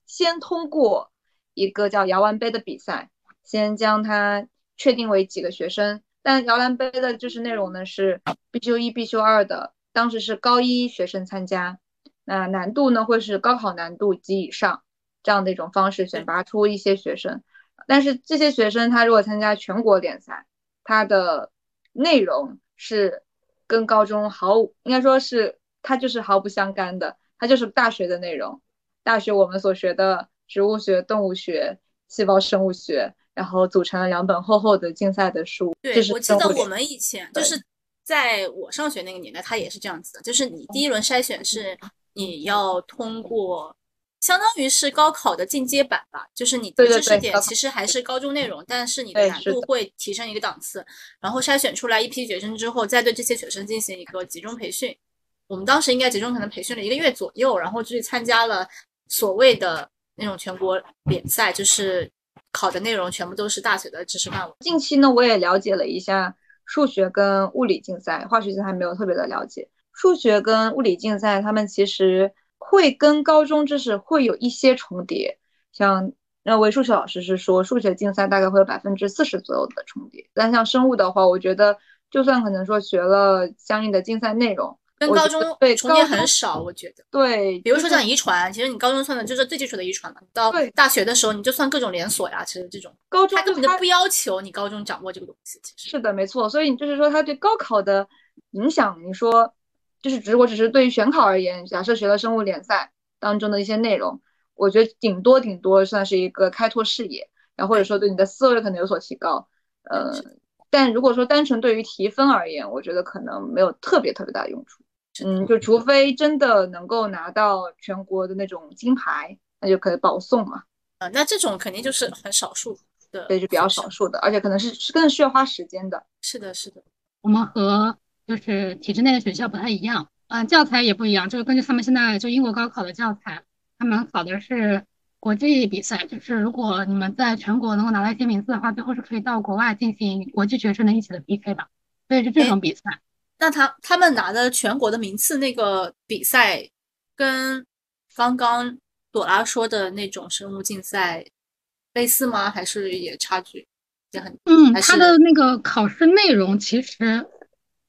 先通过一个叫摇篮杯的比赛，先将它确定为几个学生，但摇篮杯的就是内容呢是必修一、必修二的，当时是高一学生参加，那难度呢会是高考难度及以上。这样的一种方式选拔出一些学生，但是这些学生他如果参加全国联赛，他的内容是跟高中毫无，应该说是它就是毫不相干的，它就是大学的内容。大学我们所学的植物学、动物学、细胞生物学，然后组成了两本厚厚的竞赛的书。这对，是我记得我们以前就是在我上学那个年代，它也是这样子的，就是你第一轮筛选是你要通过，相当于是高考的进阶版吧，就是你的知识点其实还是高中内容，但是你的难度会提升一个档次，然后筛选出来一批学生之后，再对这些学生进行一个集中培训。我们当时应该集中可能培训了一个月左右，然后就去参加了所谓的那种全国联赛，就是考的内容全部都是大学的知识范围。近期呢，我也了解了一下数学跟物理竞赛，化学竞赛还没有特别的了解。数学跟物理竞赛，他们其实会跟高中知识会有一些重叠。像那位数学老师是说，数学竞赛大概会有百分之四十左右的重叠。但像生物的话，我觉得就算可能说学了相应的竞赛内容，跟我高中对重叠很少，我觉得。对，比如说像遗传，其实你高中算的就是最基础的遗传了，到大学的时候你就算各种连锁呀，其实这种高中它它根本就不要求你高中掌握这个东西。其实是的，没错。所以就是说，他对高考的影响，你说就是只我只是对于选考而言，假设学了生物联赛当中的一些内容，我觉得顶多顶多算是一个开拓视野，然后或者说对你的思维可能有所提高。呃，但如果说单纯对于提分而言，我觉得可能没有特别特别大的用处。嗯，就除非真的能够拿到全国的那种金牌，那就可以保送嘛。呃，那这种肯定就是很少数的，对，就比较少。数的，而且可能是是更需要花时间的。是的，是的，我们和就是体制内的学校不太一样，嗯、教材也不一样，就是根据他们现在就英国高考的教材，他们考的是国际比赛，就是如果你们在全国能够拿到一些名次的话，最后是可以到国外进行国际学生的一起的 PK 的，所以是这种比赛。那他他们拿的全国的名次那个比赛，跟刚刚朵拉说的那种生物竞赛类似吗？还是也差距也很？嗯，还是它的那个考试内容其实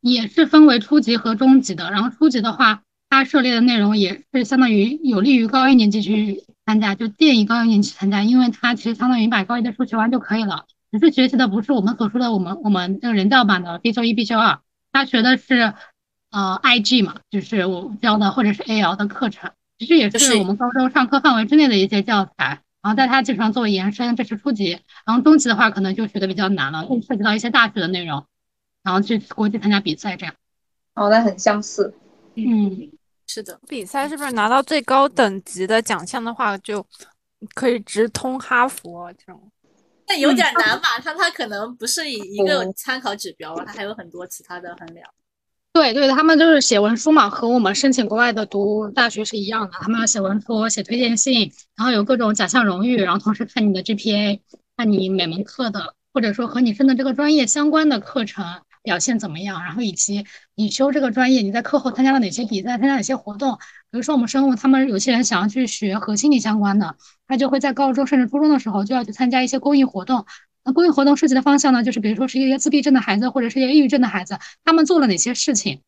也是分为初级和中级的。然后初级的话，它涉猎的内容也是相当于有利于高一年级去参加，就建议高一年级参加，因为它其实相当于把高一的数学完就可以了，只是学习的不是我们所说的我们我们这个人教版的必修一、必修二，他学的是呃 IG 嘛，就是我教的或者是 AL 的课程，其实也就是是我们高中上课范围之内的一些教材。然后在它基础上作为延伸，这是初级。然后中级的话，可能就学的比较难了，会涉及到一些大学的内容，然后去国际参加比赛这样。哦，那很相似。嗯，是的，比赛是不是拿到最高等级的奖项的话，就可以直通哈佛这种？但有嗯点难吧？它它可能不是以一个哦参考指标，它还有很多其他的衡量。对对，他们就是写文书嘛，和我们申请国外的读大学是一样的。他们要写文书、写推荐信，然后有各种奖项荣誉，然后同时看你的 GPA，看你每门课的，或者说和你升的这个专业相关的课程表现怎么样，然后以及你修这个专业，你在课后参加了哪些比赛，参加哪些活动。比如说我们生物，他们有些人想要去学和心理相关的，他就会在高中甚至初中的时候就要去参加一些公益活动。那公益活动涉及的方向呢，就是比如说是一些自闭症的孩子或者是一些抑郁症的孩子，他们做了哪些事情，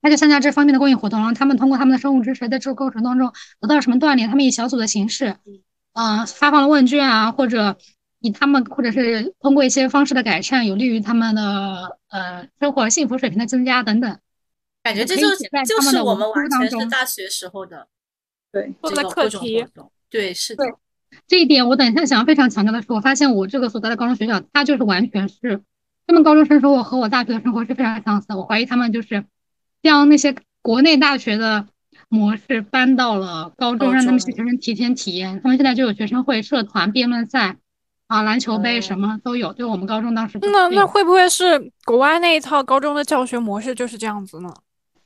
他就参加这方面的公益活动，然后他们通过他们的生物知识，在这个过程当中得到什么锻炼，他们以小组的形式，嗯，发放了问卷啊，或者。以他们，或者是通过一些方式的改善，有利于他们的呃生活幸福水平的增加等等。感觉这就是就是我们完全是大学时候的对做的课题。对，是的。这一点我等一下想要非常强调的是，我发现我这个所在的高中学校，它就是完全是他们高中生生活和我大学的生活是非常相似。我怀疑他们就是将那些国内大学的模式搬到了高中，让他们学生提前体验。他们现在就有学生会、社团、辩论赛。啊，篮球杯什么都有，就我们高中当时。那那会不会是国外那一套高中的教学模式就是这样子呢？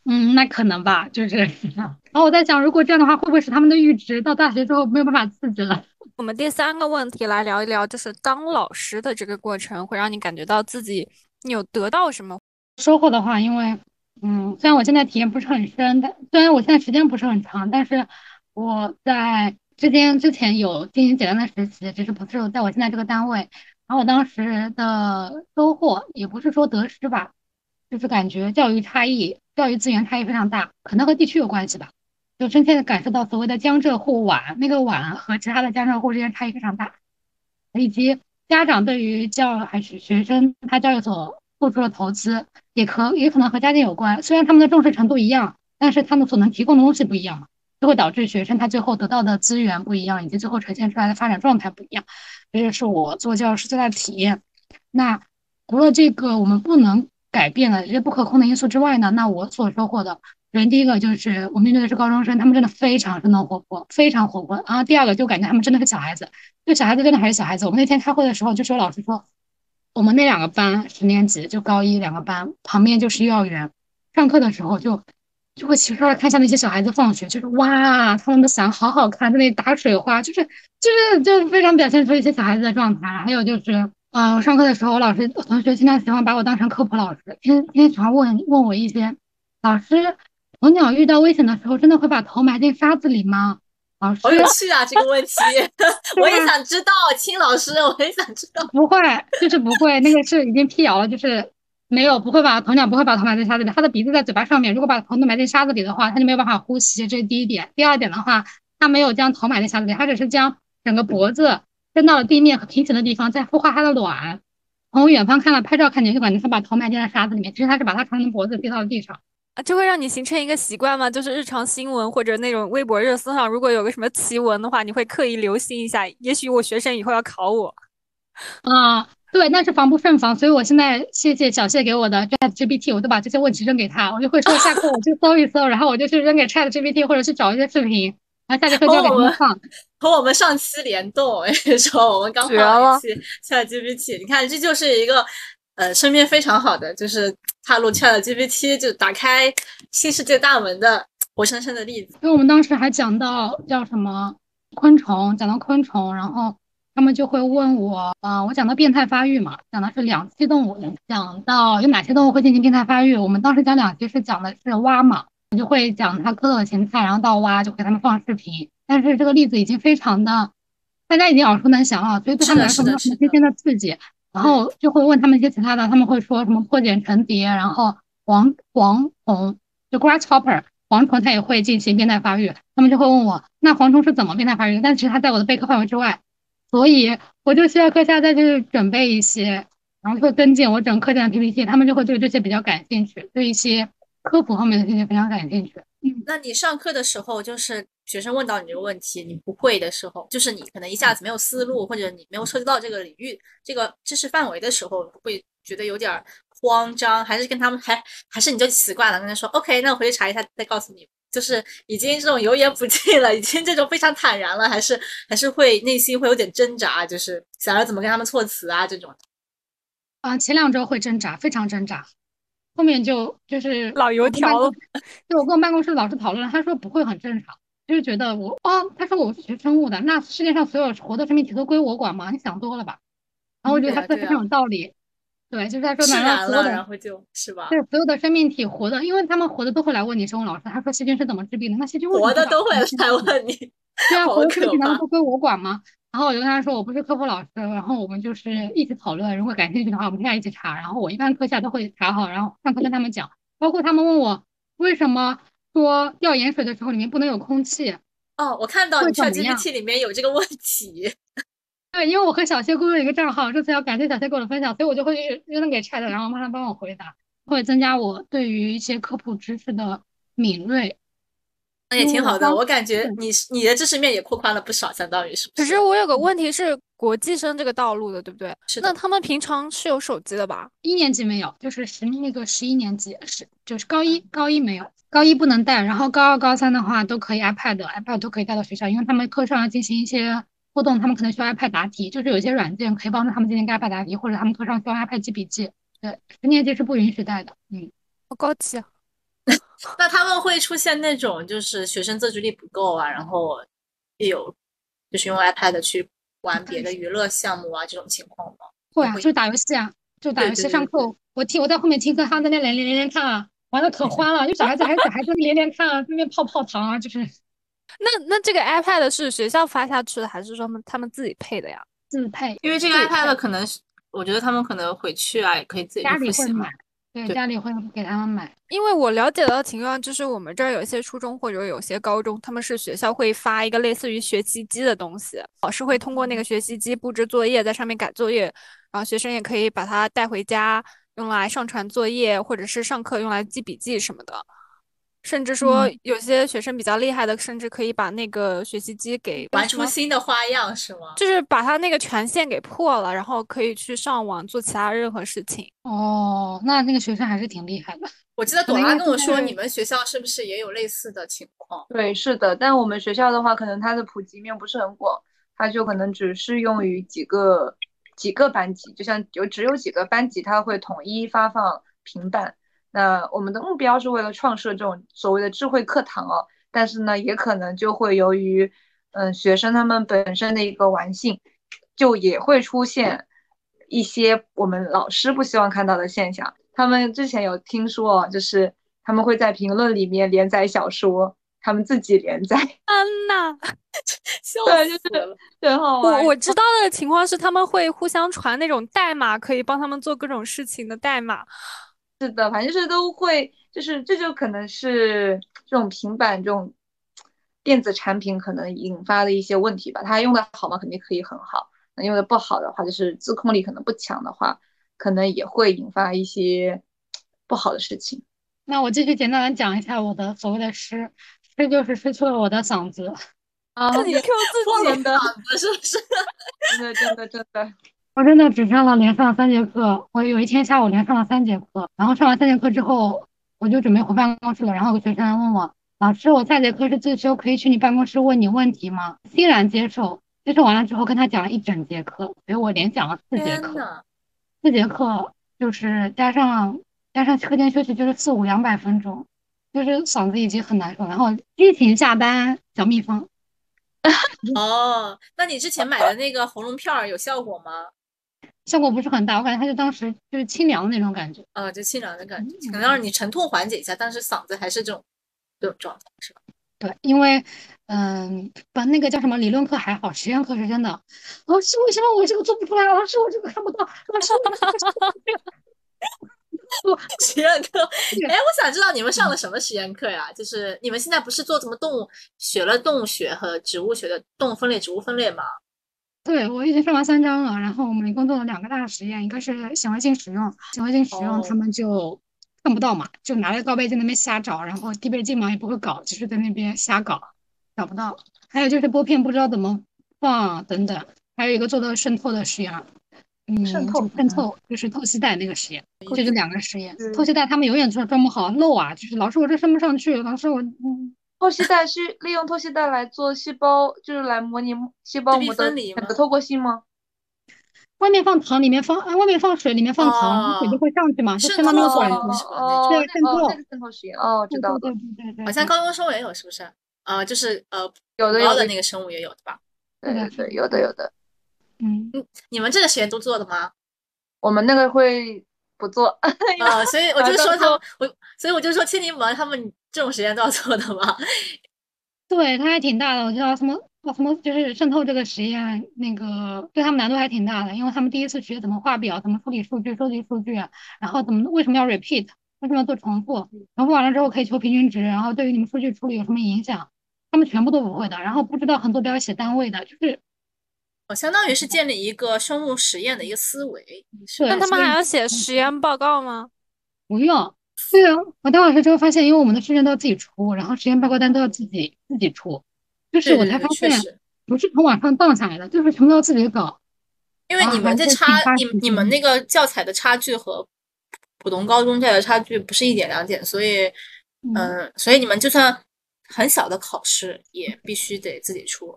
嗯，那可能吧，就是。然后我在想，如果这样的话，会不会是他们的阈值到大学之后没有办法自制了？我们第三个问题来聊一聊，就是当老师的这个过程，会让你感觉到自己有得到什么收获的话？因为，嗯，虽然我现在体验不是很深，但虽然我现在时间不是很长，但是我在。之前之前有进行简单的实习，只是不是在我现在这个单位。然后我当时的收获也不是说得失吧，就是感觉教育差异、教育资源差异非常大，可能和地区有关系吧。就深切的感受到所谓的江浙沪皖，那个皖和其他的江浙沪之间差异非常大，以及家长对于教还是学生他教育所付出的投资，也可也可能和家庭有关。虽然他们的重视程度一样，但是他们所能提供的东西不一样嘛。就会导致学生他最后得到的资源不一样，以及最后呈现出来的发展状态不一样。这也是我做教师最大的体验。那除了这个我们不能改变了这些不可控的因素之外呢？那我所收获的，首先第一个就是我面对的是高中生，他们真的非常生动活泼，非常活泼。然后第二个就感觉他们真的是小孩子，就小孩子真的还是小孩子。我们那天开会的时候，就说老师说，我们那两个班十年级就高一两个班旁边就是幼儿园，上课的时候就。就会奇怪的看一下那些小孩子放学，就是哇，他们的伞好好看，在那里打水花，就是就是就非常表现出一些小孩子的状态。还有就是，呃，我上课的时候，我老师我同学经常喜欢把我当成科普老师，天天喜欢问问我一些，老师，鸵鸟遇到危险的时候，真的会把头埋进沙子里吗？老师，好有趣啊，这个问题，我也想知道，亲老师，我也想知道。不会，就是不会，那个是已经辟谣了，就是。没有，不会把鸵鸟不会把头埋在沙子里，它的鼻子在嘴巴上面。如果把头埋进沙子里的话，它就没有办法呼吸，这是第一点。第二点的话，它没有将头埋在沙子里，它只是将整个脖子伸到了地面和平行的地方，在孵化它的卵。从远方看了拍照看见，就感觉它把头埋进了沙子里面，其实它是把它长的脖子低到了地上。啊，这会让你形成一个习惯吗？就是日常新闻或者那种微博热搜上，如果有个什么奇闻的话，你会刻意留心一下。也许我学生以后要考我。啊。对，那是防不胜防，所以我现在谢谢小谢给我的 Chat GPT，我都把这些问题扔给他，我就会说下课我去搜一搜，然后我就去扔给 Chat GPT 或者去找一些视频，然后下节课就给他们放。和我们上期联动，说我们刚放一期 Chat GPT，你看这就是一个呃身边非常好的，就是踏入 Chat GPT 就打开新世界大门的活生生的例子。因为我们当时还讲到叫什么昆虫，讲到昆虫，然后。他们就会问我，啊，我讲到变态发育嘛，讲的是两栖动物，讲到有哪些动物会进行变态发育。我们当时讲两栖是讲的是蛙嘛，我我就会讲他蝌蚪、的形态，然后到蛙就给他们放视频。但是这个例子已经非常的，大家已经耳熟能详了，所以对他们来说没有什么新鲜的刺激。然后就会问他们一些其他的，他们会说什么破茧成蝶，然后蝗蝗虫就 grasshopper 蝗虫它也会进行变态发育。他们就会问我，那蝗虫是怎么变态发育？但其实它在我的备课范围之外。所以我就需要课下再去准备一些，然后会跟进我整课件的 PPT，他们就会对这些比较感兴趣，对一些科普方面的这些非常感兴趣。嗯，那你上课的时候，就是学生问到你这个问题，你不会的时候，就是你可能一下子没有思路，或者你没有涉及到这个领域、这个知识范围的时候，会觉得有点慌张，还是跟他们还还是你就习惯了，跟他说 OK，那我回去查一下再告诉你。就是已经这种油盐不进了，已经这种非常坦然了，还是还是会内心会有点挣扎，就是想要怎么跟他们措辞啊这种。啊，前两周会挣扎，非常挣扎，后面就就是老油条。就我跟我办公室老师讨论，他说不会很正常，就是觉得我哦，他说我是学生物的，那世界上所有活的生命体都归我管吗？你想多了吧？然后我觉得他说的非常有道理。对，就是他说释难道，所有的然后就是吧，对所有的生命体活的，因为他们活的都会来问你生物老师，他说细菌是怎么治病的？那细菌活的都会长来问你，对啊，活的事可怕情难道不归我管吗？然后我就跟他说，我不是科普老师，然后我们就是一起讨论，如果感兴趣的话，我们现在一起查。然后我一般课下都会查好，然后上课跟他们讲，包括他们问我为什么说掉盐水的时候里面不能有空气。哦，我看到你会怎么样 ChatGPT 里面有这个问题，对，因为我和小谢共用一个账号，这次要感谢小谢给我的分享，所以我就会扔给 Chat，然后让他帮我回答，会增加我对于一些科普知识的敏锐。那也挺好的。嗯我感觉你你的知识面也扩宽了不少，相当于是不是？可是我有个问题是国际生这个道路的，对不对？是的那他们平常是有手机的吧？一年级没有，就是十那个十一年级是就是高一高一没有，高一不能带，然后高二高三的话都可以 iPad，iPad 都可以带到学校，因为他们课上要进行一些互动，他们可能需要 iPad 答题，就是有些软件可以帮助他们进行 iPad 答题，或者他们课上需要 iPad 记笔记。对，十年级是不允许带的。嗯，好高级啊！那他们会出现那种就是学生自制力不够啊，然后有就是用 iPad 去玩别的娱乐项目啊这种情况吗？会啊，会就打游戏啊，就打游戏。对对对上课我听我在后面听课，他在那连连连连看啊，玩的可欢了，就小孩子还小孩子连连看啊，那边泡泡糖啊，就是那那这个 iPad 是学校发下去的，还是说他们他们自己配的呀？自配，因为这个 iPad 可能是，我觉得他们可能回去啊也可以自己复习嘛里会买。，对，对家里会给他们买。因为我了解到的情况就是，我们这儿有些初中或者有些高中，他们是学校会发一个类似于学习机的东西，老师会通过那个学习机布置作业，在上面改作业，然后学生也可以把它带回家，用来上传作业，或者是上课用来记笔记什么的。甚至说嗯有些学生比较厉害的，甚至可以把那个学习机给玩出新的花样是吗？就是把他那个权限给破了，然后可以去上网做其他任何事情。哦，那那个学生还是挺厉害的。我记得朵拉跟我说，你们学校是不是也有类似的情况？对，是的，但我们学校的话，可能它的普及面不是很广，它就可能只适用于几个几个班级，就像有只有几个班级，它会统一发放平板。那我们的目标是为了创设这种所谓的智慧课堂哦，但是呢，也可能就会由于嗯学生他们本身的一个玩性，就也会出现一些我们老师不希望看到的现象。他们之前有听说哦，就是他们会在评论里面连载小说，他们自己连载，嗯呐，笑对就是很好玩。我我知道的情况是，他们会互相传那种代码，可以帮他们做各种事情的代码。是的，反正就是都会，就是这就可能是这种平板这种电子产品可能引发的一些问题吧。它用的好嘛，肯定可以很好；那用的不好的话，就是自控力可能不强的话，可能也会引发一些不好的事情。那我继续简单的讲一下我的所谓的失，失就是失去了我的嗓子。啊，自己 Q 自己，真的，嗓子是不是？真的，真的，真的，我真的只上了连上了三节课，我有一天下午连上了三节课，然后上完三节课之后，我就准备回办公室了，然后有个学生问我，老师，我下节课是自修，可以去你办公室问你问题吗？欣然接受，接受完了之后跟他讲了一整节课，所以我连讲了四节课，四节课就是加上加上课间休息就是四五两百分钟，就是嗓子已经很难受，然后激情下班小蜜蜂。哦，那你之前买的那个喉咙片儿有效果吗？效果不是很大，我感觉它就当时就是清凉的那种感觉。啊，就清凉的感觉，嗯可能让你沉痛缓解一下，但是嗓子还是这种这种状态，是吧？对，因为嗯，把那个叫什么理论课还好，实验课是真的。老师，为什么我这个做不出来？老师，我这个看不到。老师，我 实验课，对哎，我想知道你们上了什么实验课呀？就是你们现在不是做什么动物学了动物学和植物学的动物分类、植物分类吗？对，我已经上完三章了，然后我们一共做了两个大实验，一个是显微镜使用，显微镜使用哦他们就看不到嘛，就拿着高倍镜那边瞎找，然后低倍镜嘛也不会搞，就是在那边瞎搞，找不到。还有就是玻片不知道怎么放等等，还有一个做的渗透的实验，嗯，渗透渗透就是透析带那个实验，这就两个实验。嗯透析带他们永远做装不好漏啊，就是老师我这升不上去，老师我嗯。透析带是利用透析带来做细胞，就是来模拟细胞膜的分离吗那个透过性吗？外面放糖，里面放，啊，外面放水，里面放糖，水就哦会上去嘛，就渗渗到那个透管子。哦渗透那个渗透实验，哦，知道的，对对对对，好像高中生物也有，是不是？呃，就是呃，有的有的那个生物也有，对吧？对对对，有的有的。嗯，你们这个实验都做的吗？我们那个会不做，啊，所以我就说他们，我所以我就说千金们他们这种实验都要做的嘛。对，他还挺大的，我觉得什么什么就是渗透这个实验，那个对他们难度还挺大的，因为他们第一次学怎么画表，怎么处理数据、收集数据，然后怎么为什么要 repeat，为什么要做重复，重复完了之后可以求平均值，然后对于你们数据处理有什么影响，他们全部都不会的，然后不知道很多都要写单位的，就是我相当于是建立一个生物实验的一个思维，是那他们还要写实验报告吗？不用。对啊，我当老师之后发现，因为我们的试卷都要自己出，然后实验报告单都要自己自己出，就是我才发现。不是从网上荡下来的，就是全部要自己搞。因为你们这差，你你们那个教材的差距和普通高中教材的差距不是一点两点，所以，嗯嗯、所以你们就算很小的考试也必须得自己出。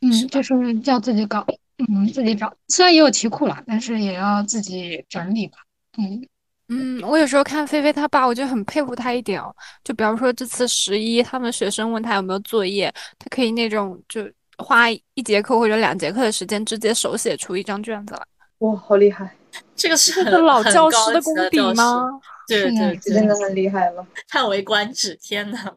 嗯，就是叫自己搞，嗯，自己找。虽然也有题库了，但是也要自己整理吧。嗯，嗯，我有时候看菲菲她爸，我就很佩服他一点哦。就比方说这次十一，他们学生问他有没有作业，他可以那种就花一节课或者两节课的时间，直接手写出一张卷子来。哇，好厉害，这个是老很教师的功底？吗？对对，真的很厉害了。叹为观止！天呐，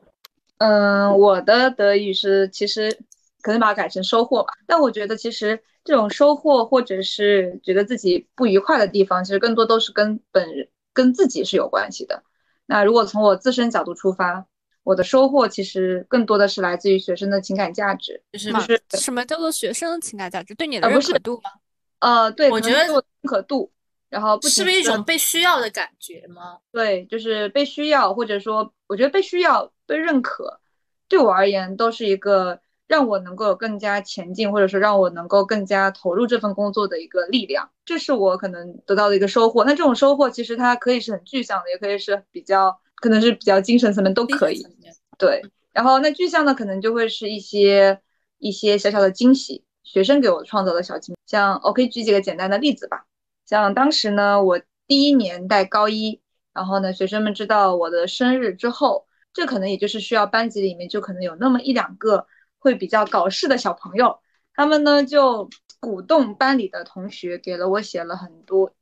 嗯，我的德语是其实可能把它改成收获吧，但我觉得其实这种收获或者是觉得自己不愉快的地方，其实更多都是跟本人跟自己是有关系的。那如果从我自身角度出发，我的收获其实更多的是来自于学生的情感价值，就是嘛是什么叫做学生的情感价值？对你的认可度吗？呃，对，我觉得认可度，然后不是不是一种被需要的感觉吗？对，就是被需要，或者说，我觉得被需要、被认可，对我而言都是一个让我能够有更加前进，或者说让我能够更加投入这份工作的一个力量。这是我可能得到的一个收获。那这种收获其实它可以是很具象的，也可以是比较，可能是比较精神层面都可以。对，然后那具象的可能就会是一些一些小小的惊喜，学生给我创造的小惊喜。像我可以举几个简单的例子吧，像当时呢，我第一年带高一，然后呢，学生们知道我的生日之后，这可能也就是需要班级里面就可能有那么一两个会比较搞事的小朋友，他们呢就鼓动班里的同学给了我写了很多，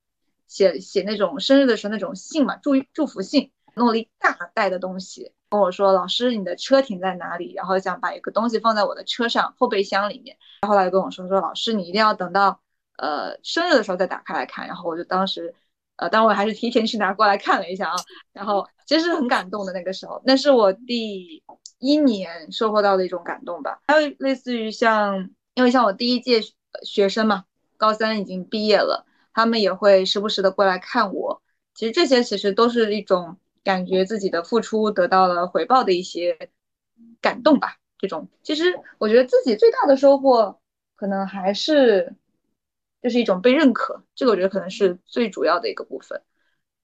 写写那种生日的时候那种信嘛，祝祝福信，弄了一大袋的东西。跟我说，老师，你的车停在哪里？然后想把一个东西放在我的车上后备箱里面。后来跟我说，说老师，你一定要等到呃生日的时候再打开来看。然后我就当时，呃，当然我还是提前去拿过来看了一下啊。然后其实很感动的那个时候，那是我第一年收获到的一种感动吧。还有类似于像，因为像我第一届学生嘛，高三已经毕业了，他们也会时不时的过来看我。其实这些其实都是一种。感觉自己的付出得到了回报的一些感动吧。这种其实我觉得自己最大的收获，可能还是就是一种被认可。这个我觉得可能是最主要的一个部分，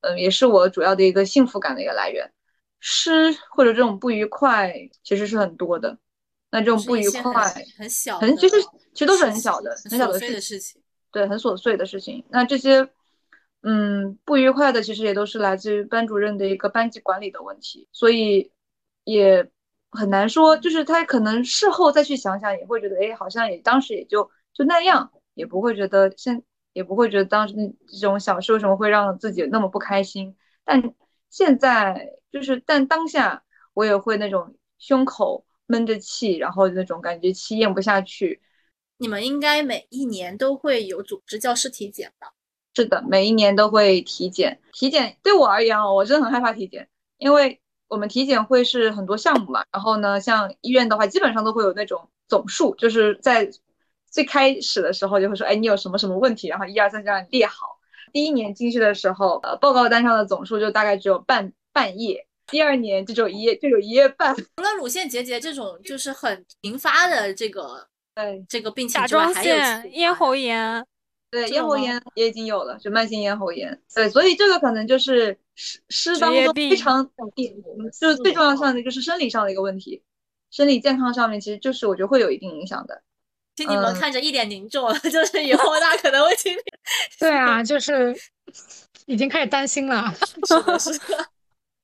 嗯，也是我主要的一个幸福感的一个来源。失或者这种不愉快其实是很多的，那这种不愉快很小，很其实其实都是很小的、很小的事情，对，很琐碎的事情。那这些。嗯，不愉快的其实也都是来自于班主任的一个班级管理的问题，所以也很难说。就是他可能事后再去想想，也会觉得，哎，好像也当时也就就那样，也不会觉得现也不会觉得当时这种小事为什么会让自己那么不开心。但现在就是，但当下我也会那种胸口闷着气，然后那种感觉气咽不下去。你们应该每一年都会有组织教师体检吧？是的，每一年都会体检。体检对我而言哦，我真的很害怕体检，因为我们体检会是很多项目嘛。然后呢，像医院的话，基本上都会有那种总数，就是在最开始的时候就会说，哎，你有什么什么问题，然后一二三这样列好。第一年进去的时候，呃，报告单上的总数就大概只有半半页。第二年就只有一页，就有一页半。除了乳腺结节这种就是很频发的这个对这个病情之外，还有、咽喉炎。对，咽喉炎也已经有了，就慢性咽喉炎。对，所以这个可能就是湿湿当中非常，就是最重要上的就是生理上的一个问题，生理健康上面其实就是我觉得会有一定影响的。请你们看着一脸凝重，就是以后大家可能会经历。对啊，就是已经开始担心了，是的，是的，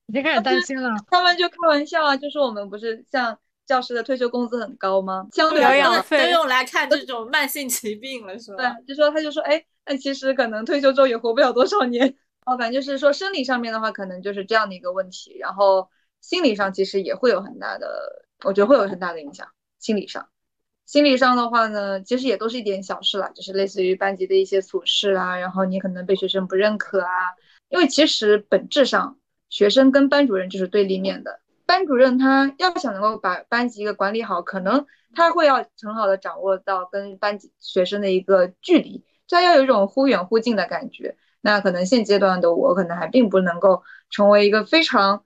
已经开始担心了。他们就开玩笑啊，就说我们不是像教师的退休工资很高吗？相对疗来讲养费都用来看这种慢性疾病了，是吧？对，就说他就说，哎，那其实可能退休之后也活不了多少年。哦，反正就是说生理上面的话，可能就是这样的一个问题，然后心理上其实也会有很大的，我觉得会有很大的影响。心理上，心理上的话呢，其实也都是一点小事啦，就是类似于班级的一些琐事啊，然后你可能被学生不认可啊，因为其实本质上学生跟班主任就是对立面的。班主任他要想能够把班级一个管理好，可能他会要很好的掌握到跟班级学生的一个距离，这样要有一种忽远忽近的感觉。那可能现阶段的我可能还并不能够成为一个非常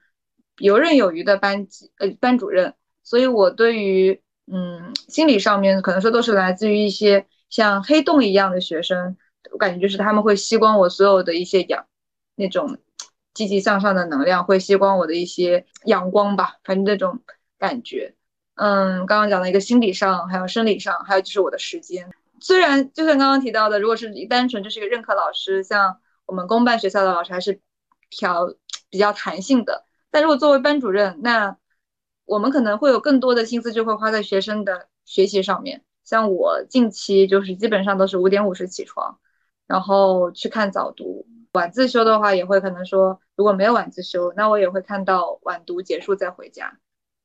游刃有余的班级呃班主任，所以我对于嗯心理上面可能说都是来自于一些像黑洞一样的学生，我感觉就是他们会吸光我所有的一些氧那种积极向上的能量，会吸光我的一些阳光吧，反正这种感觉。嗯，刚刚讲的一个心理上，还有生理上，还有就是我的时间。虽然就像刚刚提到的，如果是单纯就是一个任课老师，像我们公办学校的老师还是调比较弹性的，但如果作为班主任，那我们可能会有更多的心思就会花在学生的学习上面。像我近期就是基本上都是五点五十起床，然后去看早读，晚自修的话也会可能说如果没有晚自修，那我也会看到晚读结束再回家，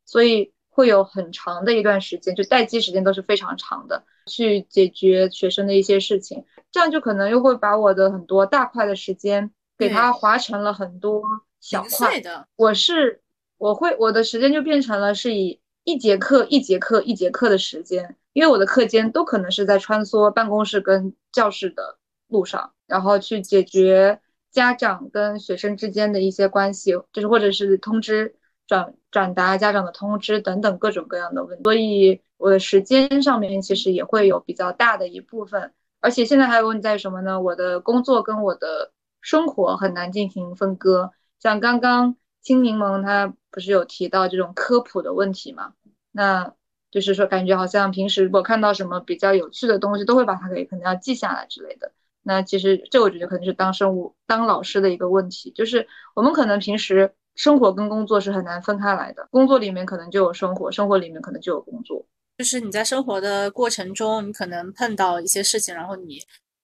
所以会有很长的一段时间，就待机时间都是非常长的，去解决学生的一些事情。这样就可能又会把我的很多大块的时间给它划成了很多小块。的，我是我会我的时间就变成了是以一节课一节课一节课的时间，因为我的课间都可能是在穿梭办公室跟教室的路上，然后去解决家长跟学生之间的一些关系，就是或者是通知转转达家长的通知等等各种各样的问题，所以我的时间上面其实也会有比较大的一部分。而且现在还有问题在于什么呢？我的工作跟我的生活很难进行分割。像刚刚青柠檬他不是有提到这种科普的问题嘛？那就是说感觉好像平时如果看到什么比较有趣的东西，都会把它给可能要记下来之类的。那其实这我觉得可能是当生物当老师的一个问题，就是我们可能平时生活跟工作是很难分开来的，工作里面可能就有生活，生活里面可能就有工作。就是你在生活的过程中，你可能碰到一些事情，然后你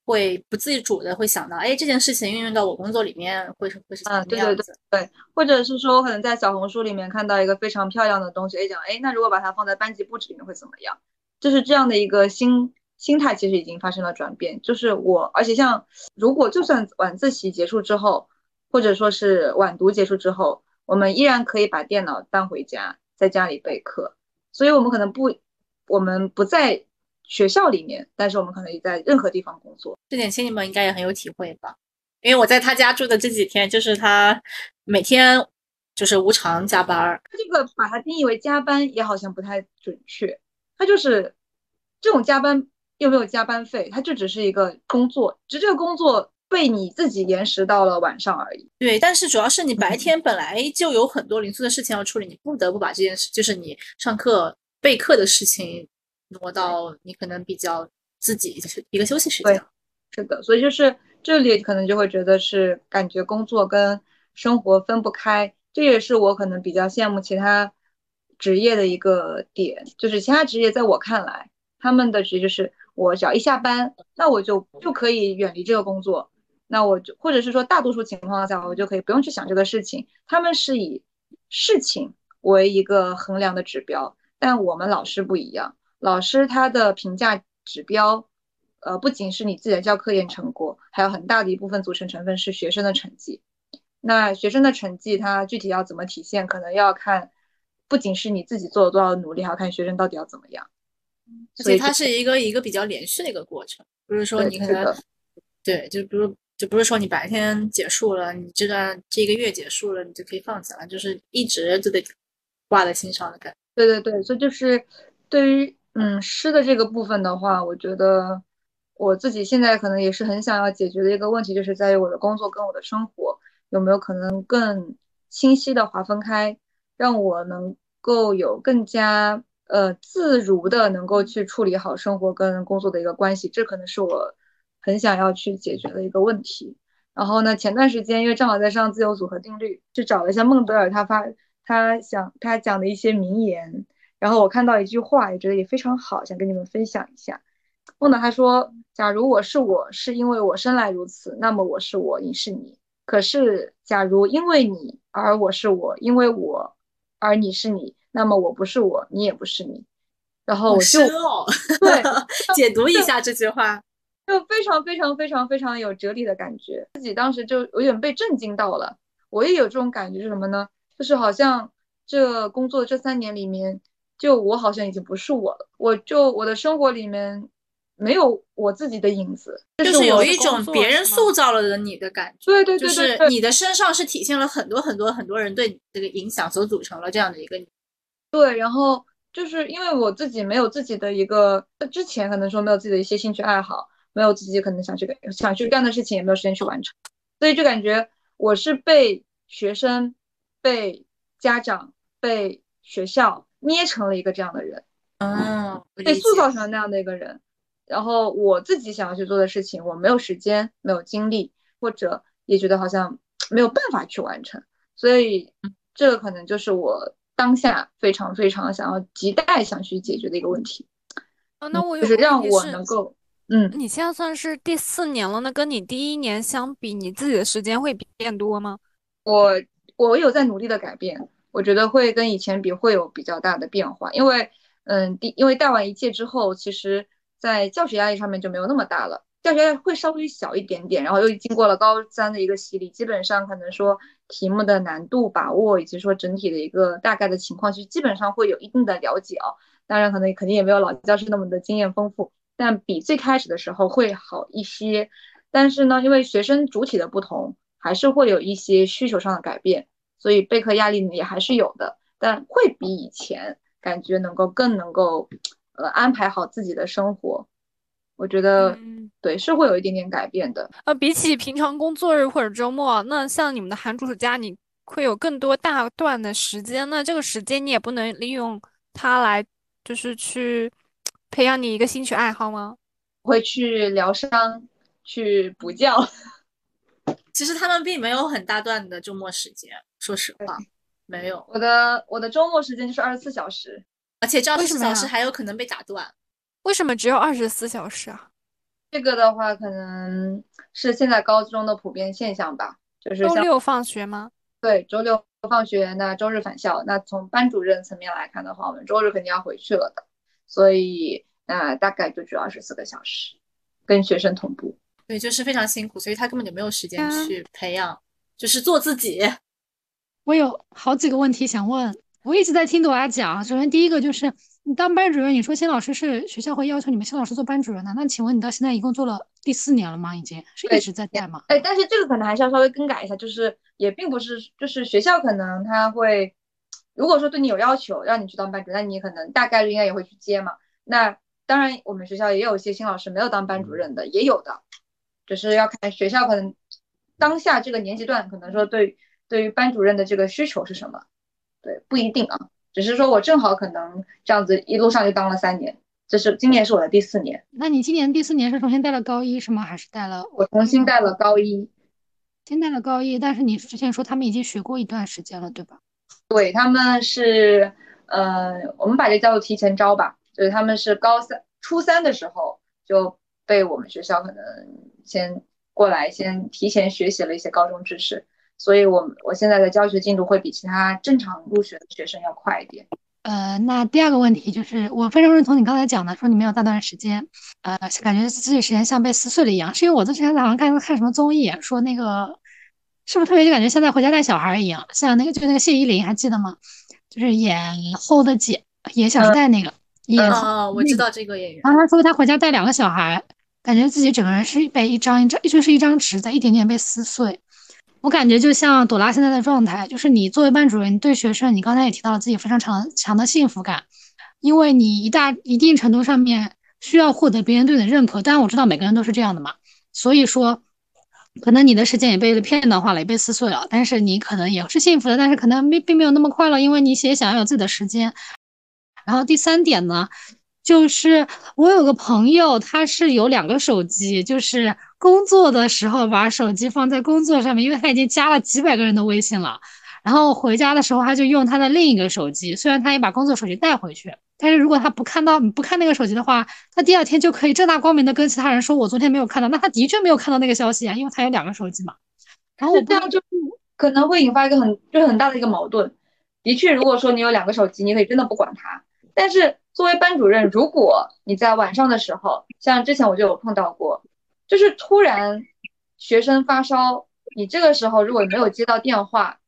会不自主的会想到，哎，这件事情运用到我工作里面会是会是怎么样子？对，或者是说，我可能在小红书里面看到一个非常漂亮的东西，哎，讲，哎，那如果把它放在班级布置里面会怎么样？就是这样的一个心心态，其实已经发生了转变。就是我，而且像如果就算晚自习结束之后，或者说是晚读结束之后，我们依然可以把电脑带回家，在家里备课，所以我们可能不。我们不在学校里面，但是我们可能也在任何地方工作。这点亲戚们应该也很有体会吧？因为我在他家住的这几天，就是他每天就是无偿加班儿。这个把它定义为加班也好像不太准确，他就是这种加班又没有加班费，他就只是一个工作，只是这个工作被你自己延时到了晚上而已。对，但是主要是你白天本来就有很多零碎的事情要处理，你不得不把这件事，就是你上课。备课的事情挪到你可能比较自己一个休息时间，是的，所以就是这里可能就会觉得是感觉工作跟生活分不开，这也是我可能比较羡慕其他职业的一个点，就是其他职业在我看来，他们的职业就是我只要一下班，那我就就可以远离这个工作，那我就或者是说大多数情况下我就可以不用去想这个事情，他们是以事情为一个衡量的指标。但我们老师不一样，老师他的评价指标，呃，不仅是你自己的教科研成果，还有很大的一部分组成成分是学生的成绩。那学生的成绩，他具体要怎么体现，可能要看，不仅是你自己做了多少努力，还要看学生到底要怎么样。所以它是一个一个比较连续的一个过程，不是说你可能，对，就比如就不是说你白天结束了，你这段这一个月结束了，你就可以放下了，就是一直就得挂在心上的感觉。对对对，所以就是对于嗯诗的这个部分的话，我觉得我自己现在可能也是很想要解决的一个问题，就是在于我的工作跟我的生活有没有可能更清晰的划分开，让我能够有更加呃自如的能够去处理好生活跟工作的一个关系，这可能是我很想要去解决的一个问题。然后呢，前段时间因为正好在上自由组合定律，去找了一下孟德尔他发。他想他讲的一些名言，然后我看到一句话，也觉得也非常好，想跟你们分享一下。梦到他说：“假如我是我，是因为我生来如此，那么我是我，你是你。可是，假如因为你而我是我，因为我而你是你，那么我不是我，你也不是你。”然后我就哦，对 解读一下这句话。就非常非常非常非常有哲理的感觉，自己当时就有点被震惊到了。我也有这种感觉是什么呢？就是好像这工作这三年里面，就我好像已经不是我了，我就我的生活里面没有我自己的影子，就是有一种别人塑造了的你的感觉，对对对对对就是你的身上是体现了很多很多很多人对你这个影响所组成了这样的一个你。对，然后就是因为我自己没有自己的一个，之前可能说没有自己的一些兴趣爱好，没有自己可能想去干想去干的事情，也没有时间去完成，所以就感觉我是被学生、被家长、被学校捏成了一个这样的人。嗯，被塑造成那样的一个人，然后我自己想要去做的事情，我没有时间，没有精力，或者也觉得好像没有办法去完成，所以这个可能就是我当下非常非常想要亟待想去解决的一个问题，啊，那我有就是让我能够，嗯，你现在算是第四年了，那跟你第一年相比，你自己的时间会变多吗？我我有在努力的改变，我觉得会跟以前比会有比较大的变化，因为嗯，第因为带完一届之后，其实在教学压力上面就没有那么大了，教学压力会稍微小一点点，然后又经过了高三的一个洗礼，基本上可能说题目的难度把握以及说整体的一个大概的情况，其实基本上会有一定的了解哦，当然可能肯定也没有老教师那么的经验丰富，但比最开始的时候会好一些，但是呢，因为学生主体的不同。还是会有一些需求上的改变，所以备课压力也还是有的，但会比以前感觉能够更能够呃安排好自己的生活。我觉得嗯，对是会有一点点改变的。呃，比起平常工作日或者周末，那像你们的寒暑假，你会有更多大段的时间，那这个时间你也不能利用它来，就是去培养你一个兴趣爱好吗？会去疗伤，去补觉。其实他们并没有很大段的周末时间，说实话，没有，我的我的周末时间就是二十四小时，而且这二十四小时还有可能被打断。为什么只有二十四小时啊？这个的话可能是现在高中的普遍现象吧，就是周六放学吗？对，周六放学，那周日返校。那从班主任层面来看的话，我们周日肯定要回去了的，所以那大概就只有二十四个小时，跟学生同步。对，就是非常辛苦，所以他根本就没有时间嗯去培养，就是做自己。我有好几个问题想问，我一直在听朵拉讲。首先第一个就是你当班主任，你说新老师是学校会要求你们新老师做班主任的，那请问你到现在一共做了第四年了吗？已经是一直在带吗？哎，但是这个可能还是要稍微更改一下，就是也并不是，就是学校可能他会，如果说对你有要求，让你去当班主任，那你可能大概率应该也会去接嘛。那当然，我们学校也有一些新老师没有当班主任的，也有的，只是要看学校可能当下这个年级段，可能说对对于班主任的这个需求是什么，对，不一定啊。只是说我正好可能这样子一路上就当了三年，这是今年是我的第四年，那你今年第四年是重新带了高一是吗？还是带了我重新带了高一。先带了高一？但是你之前说他们已经学过一段时间了，对吧？对，他们是，呃，我们把这叫做提前招吧，就是他们是高三、初三的时候就被我们学校可能先过来，先提前学习了一些高中知识，所以我我现在的教学进度会比其他正常入学的学生要快一点。呃，那第二个问题就是，我非常认同你刚才讲的，说你没有大段时间，呃，感觉自己时间像被撕碎了一样，是因为我之前好像看看什么综艺，说那个是不是特别就感觉像在回家带小孩一样，像那个就那个谢依霖还记得吗？就是演后的姐，演《小时代》那个，演哦，我知道这个演员。然后他说他回家带两个小孩，感觉自己整个人是被一张一张，就是一张纸在一点点被撕碎。我感觉就像朵拉现在的状态，就是你作为班主任，你对学生，你刚才也提到了自己非常强强的幸福感，因为你一大一定程度上面需要获得别人对你的认可。当然我知道每个人都是这样的嘛，所以说可能你的时间也被片段化了，也被撕碎了，但是你可能也是幸福的，但是可能并并没有那么快乐，因为你也想要有自己的时间。然后第三点呢，就是我有个朋友，他是有两个手机，就是工作的时候把手机放在工作上面，因为他已经加了几百个人的微信了。然后回家的时候他就用他的另一个手机，虽然他也把工作手机带回去，但是如果他不看到不看那个手机的话，他第二天就可以正大光明的跟其他人说，我昨天没有看到，那他的确没有看到那个消息啊，因为他有两个手机嘛。然后这样就可能会引发一个很就是很大的一个矛盾。的确，如果说你有两个手机，你可以真的不管他。但是作为班主任，如果你在晚上的时候，像之前我就有碰到过，就是突然学生发烧，你这个时候如果没有接到电话，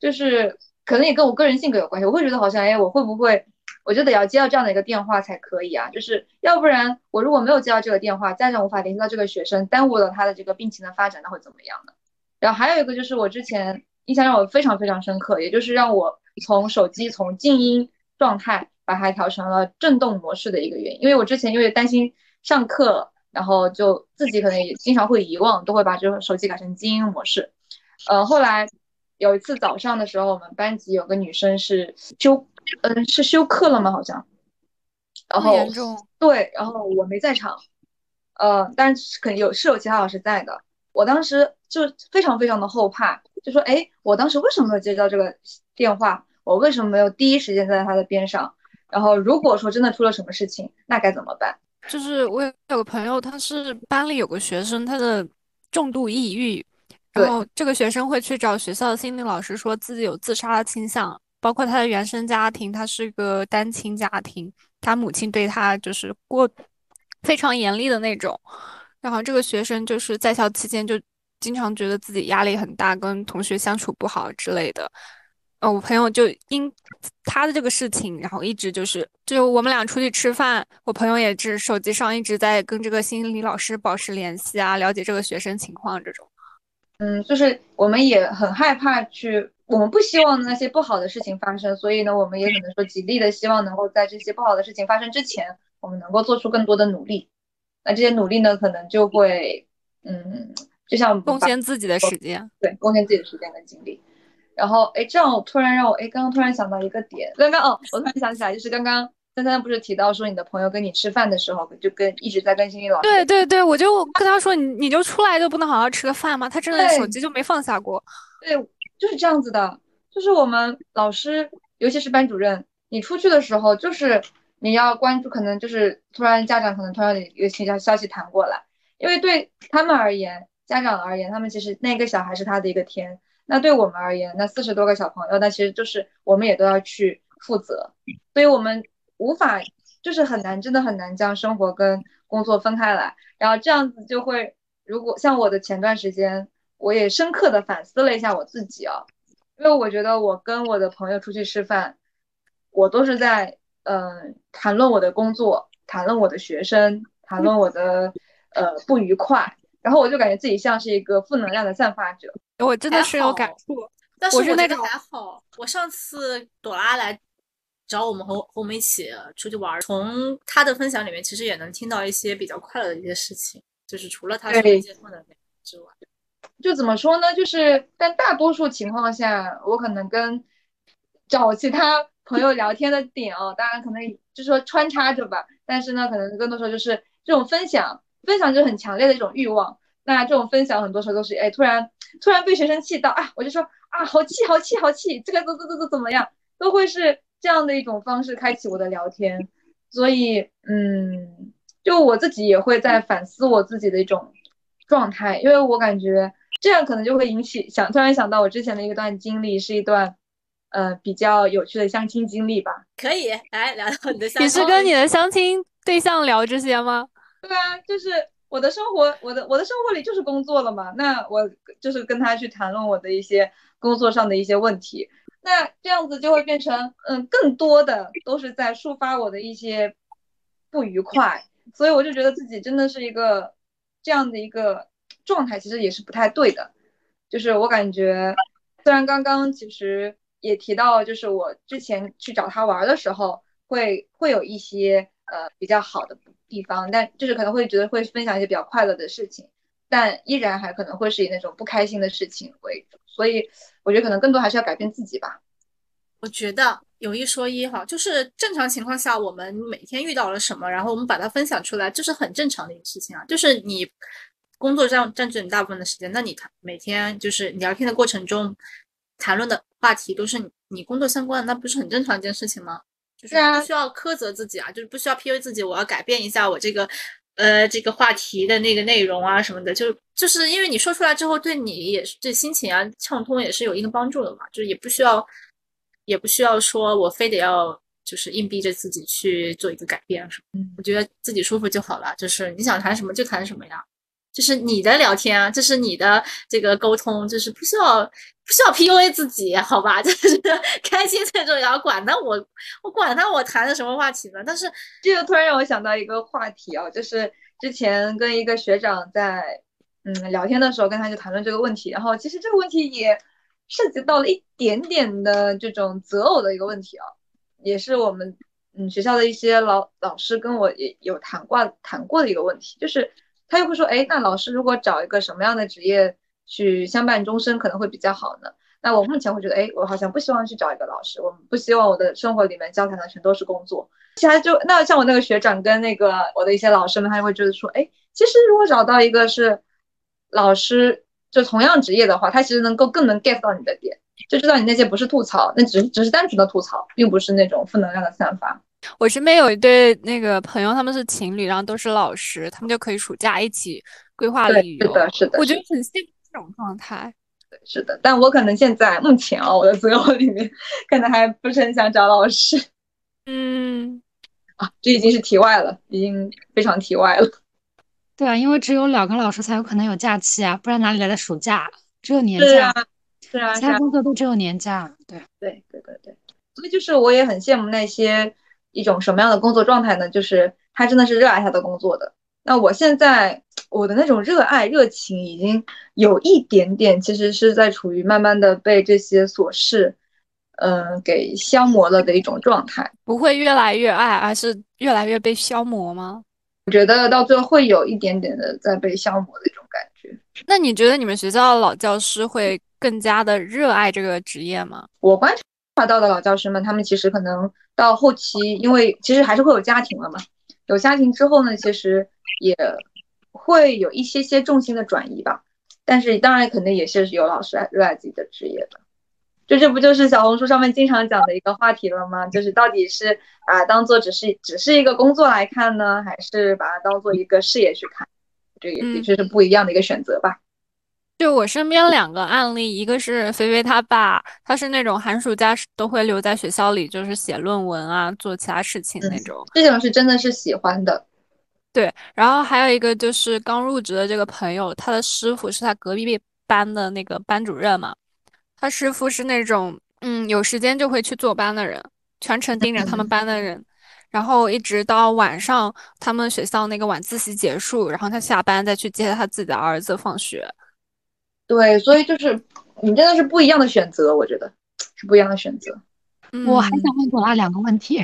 就是可能也跟我个人性格有关系，我会觉得好像哎，我会不会，我就得要接到这样的一个电话才可以啊？就是要不然我如果没有接到这个电话，家长无法联系到这个学生，耽误了他的这个病情的发展，那会怎么样呢？然后还有一个就是我之前印象让我非常非常深刻，也就是让我。从手机从静音状态把它调成了震动模式的一个原因，因为我之前因为担心上课，然后就自己可能也经常会遗忘，都会把这个手机改成静音模式。呃，后来有一次早上的时候，我们班级有个女生是休，嗯，是休课了吗？好像。然后对，然后我没在场，呃，但是肯定有是有其他老师在的。我当时就非常非常的后怕，就说，哎，我当时为什么没有接到这个电话？我为什么没有第一时间在他的边上？然后如果说真的出了什么事情，那该怎么办？就是我有个朋友，他是班里有个学生，他的重度抑郁，然后这个学生会去找学校的心理老师，说自己有自杀的倾向，包括他的原生家庭，他是个单亲家庭，他母亲对他就是过非常严厉的那种，然后这个学生就是在校期间就经常觉得自己压力很大，跟同学相处不好之类的。呃，我朋友就因他的这个事情，然后一直就是，就我们俩出去吃饭，我朋友也是手机上一直在跟这个心理老师保持联系啊，了解这个学生情况这种。嗯，就是我们也很害怕去，我们不希望那些不好的事情发生，所以呢，我们也可能说极力的希望能够在这些不好的事情发生之前，我们能够做出更多的努力。那这些努力呢，可能就会，嗯，就像贡献自己的时间，对，贡献自己的时间跟精力。然后，哎，这样我突然让我，哎，刚刚突然想到一个点，刚刚哦，我突然想起来，就是刚刚三三不是提到说你的朋友跟你吃饭的时候，就跟一直在跟心理老师。对对对，我就跟他说，你你就出来就不能好好吃个饭吗？他真的手机就没放下过。对，就是这样子的，就是我们老师，尤其是班主任，你出去的时候，就是你要关注，可能就是突然家长可能突然有个消消息弹过来，因为对他们而言，家长而言，他们其实那个小孩是他的一个天。那对我们而言，那四十多个小朋友，那其实就是我们也都要去负责，所以我们无法，就是很难，真的很难将生活跟工作分开来。然后这样子就会，如果像我的前段时间，我也深刻的反思了一下我自己啊，因为我觉得我跟我的朋友出去吃饭，我都是在嗯谈论我的工作，谈论我的学生，谈论我的呃不愉快，然后我就感觉自己像是一个负能量的散发者。我真的是有感触，但是我是那种还好。我上次朵拉来找我们和和我们一起出去玩，从她的分享里面，其实也能听到一些比较快乐的一些事情，就是除了她说结婚的那之外，就怎么说呢？就是但大多数情况下，我可能跟找其他朋友聊天的点哦，当然可能就是说穿插着吧，但是呢，可能更多时候就是这种分享，分享就是很强烈的一种欲望。那这种分享很多时候都是，哎，突然突然被学生气到啊，我就说啊，好气好气好气，这个怎怎怎怎怎么样，都会是这样的一种方式开启我的聊天。所以，嗯，就我自己也会在反思我自己的一种状态，因为我感觉这样可能就会引起想突然想到我之前的一段经历，是一段呃比较有趣的相亲经历吧。可以来聊聊你的相亲。你是跟你的相亲对象聊这些吗？对啊，就是。我的生活，我的我的生活里就是工作了嘛。那我就是跟他去谈论我的一些工作上的一些问题。那这样子就会变成，嗯，更多的都是在抒发我的一些不愉快。所以我就觉得自己真的是一个这样的一个状态，其实也是不太对的。就是我感觉，虽然刚刚其实也提到，就是我之前去找他玩的时候，会会有一些呃比较好的。地方，但就是可能会觉得会分享一些比较快乐的事情，但依然还可能会是以那种不开心的事情为主，所以我觉得可能更多还是要改变自己吧。我觉得有一说一哈，就是正常情况下，我们每天遇到了什么，然后我们把它分享出来，这是很正常的一个事情啊。就是你工作占占据你大部分的时间，那你谈每天就是聊天的过程中，谈论的话题都是你工作相关的，那不是很正常一件事情吗？就是是啊不需要苛责自己啊，就是不需要 PUA 自己，我要改变一下我这个呃这个话题的那个内容啊什么的，就就是因为你说出来之后，对你也是对心情啊畅通也是有一定帮助的嘛，就是也不需要也不需要说我非得要就是硬逼着自己去做一个改变什么，嗯我觉得自己舒服就好了，就是你想谈什么就谈什么呀。就是你的聊天啊，这是你的这个沟通，就是不需要不需要 PUA 自己，好吧？就是开心最重要，管他我我管他我谈的什么话题呢？但是这就突然让我想到一个话题啊，就是之前跟一个学长在嗯聊天的时候，跟他就谈论这个问题，然后其实这个问题也涉及到了一点点的这种择偶的一个问题啊，也是我们嗯学校的一些老老师跟我也有谈过谈过的一个问题，就是他又会说，哎，那老师如果找一个什么样的职业去相伴终身可能会比较好呢？那我目前会觉得，哎，我好像不希望去找一个老师，我不希望我的生活里面交谈的全都是工作。其他就那像我那个学长跟那个我的一些老师们，他就会觉得说，哎，其实如果找到一个是老师，就同样职业的话，他其实能够更能 get 到你的点，就知道你那些不是吐槽，那只只是单纯的吐槽，并不是那种负能量的散发。我身边有一对那个朋友，他们是情侣，然后都是老师，他们就可以暑假一起规划对旅游。是的，是的，我觉得很羡慕这种状态。对是的。但我可能现在目前啊，我的择偶里面可能还不是很想找老师嗯，啊，这已经是题外了，已经非常题外了。对啊，因为只有两个老师才有可能有假期啊，不然哪里来的暑假？只有年假，对啊其他，工作都只有年假。对，对对对对，所以就是我也很羡慕那些一种什么样的工作状态呢？就是他真的是热爱他的工作的。那我现在我的那种热爱热情已经有一点点，其实是在处于慢慢的被这些琐事，嗯、给消磨了的一种状态。不会越来越爱，而是越来越被消磨吗？我觉得到最后会有一点点的在被消磨的一种感觉。那你觉得你们学校的老教师会更加的热爱这个职业吗？我观察到的老教师们，他们其实可能到后期，因为其实还是会有家庭了嘛，有家庭之后呢，其实也会有一些些重心的转移吧。但是当然肯定也是有老师热爱自己的职业的。就这不就是小红书上面经常讲的一个话题了吗？就是到底是把它当做只是只是一个工作来看呢，还是把它当做一个事业去看？这也的嗯确是不一样的一个选择吧。就我身边两个案例，一个是菲菲她爸，他是那种寒暑假都会留在学校里，就是写论文啊，做其他事情那嗯种。这种是真的是喜欢的，对，然后还有一个就是刚入职的这个朋友，他的师傅是他隔壁班的那个班主任嘛，他师傅是那种嗯有时间就会去坐班的人，全程盯着他们嗯班的人，然后一直到晚上他们学校那个晚自习结束，然后他下班再去接他自己的儿子放学。对，所以就是你真的是不一样的选择，我觉得是不一样的选择。我还嗯想问朵拉两个问题。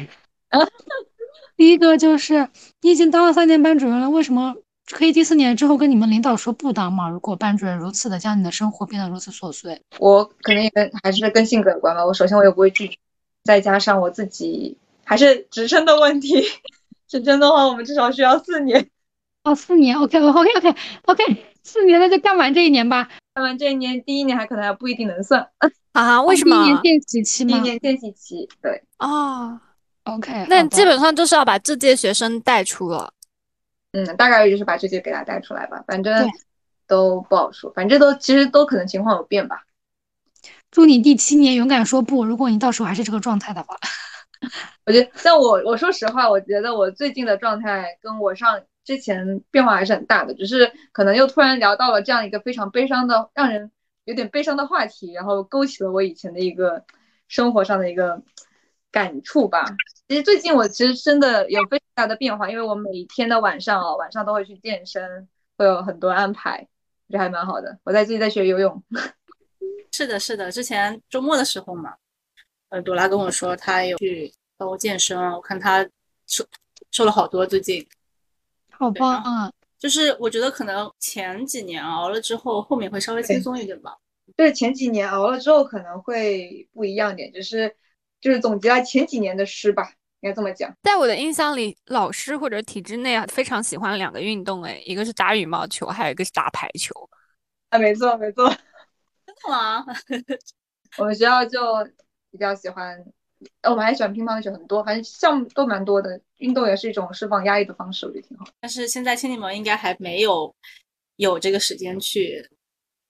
啊 第一个就是你已经当了三年班主任了，为什么可以第四年之后跟你们领导说不当嘛？如果班主任如此的将你的生活变得如此琐碎，我可能也跟还是跟性格有关吧。我首先我也不会拒绝，再加上我自己还是职称的问题。职称的话，我们至少需要四年。哦，四年，OK，OK，OK，OK，四年那就干完这一年吧。干完这一年，第一年还可能还不一定能算，啊，为什么第一年？见习期吗第一年见习期。对，哦，？OK，那基本上就是要把这届学生带出了。嗯，大概率就是把这些给他带出来吧，反正都不好说，反正都其实都可能情况有变吧。祝你第七年勇敢说不。如果你到时候还是这个状态的话，我觉得，像我，我说实话，我觉得我最近的状态跟我上之前变化还是很大的，只是可能又突然聊到了这样一个非常悲伤的、让人有点悲伤的话题，然后勾起了我以前的一个生活上的一个感触吧。其实最近我其实真的有非常大的变化，因为我每天的晚上哦，晚上都会去健身，会有很多安排，这还蛮好的。我在自己在学游泳，是的，是的，之前周末的时候嘛，呃，朵拉跟我说她有去包健身，我看她瘦瘦了好多，最近好棒啊！就是我觉得可能前几年熬了之后，后面会稍微轻松一点吧。对前几年熬了之后可能会不一样点，就是就是总结了前几年的诗吧，应该这么讲。在我的印象里，老师或者体制内啊，非常喜欢两个运动，哎，一个是打羽毛球，还有一个是打排球。啊，没错没错。真的吗？我们学校就比较喜欢，呃我们还喜欢乒乓球很多，反正项目都蛮多的。运动也是一种释放压力的方式，我觉得挺好。但是现在青柠檬应该还没有有这个时间去，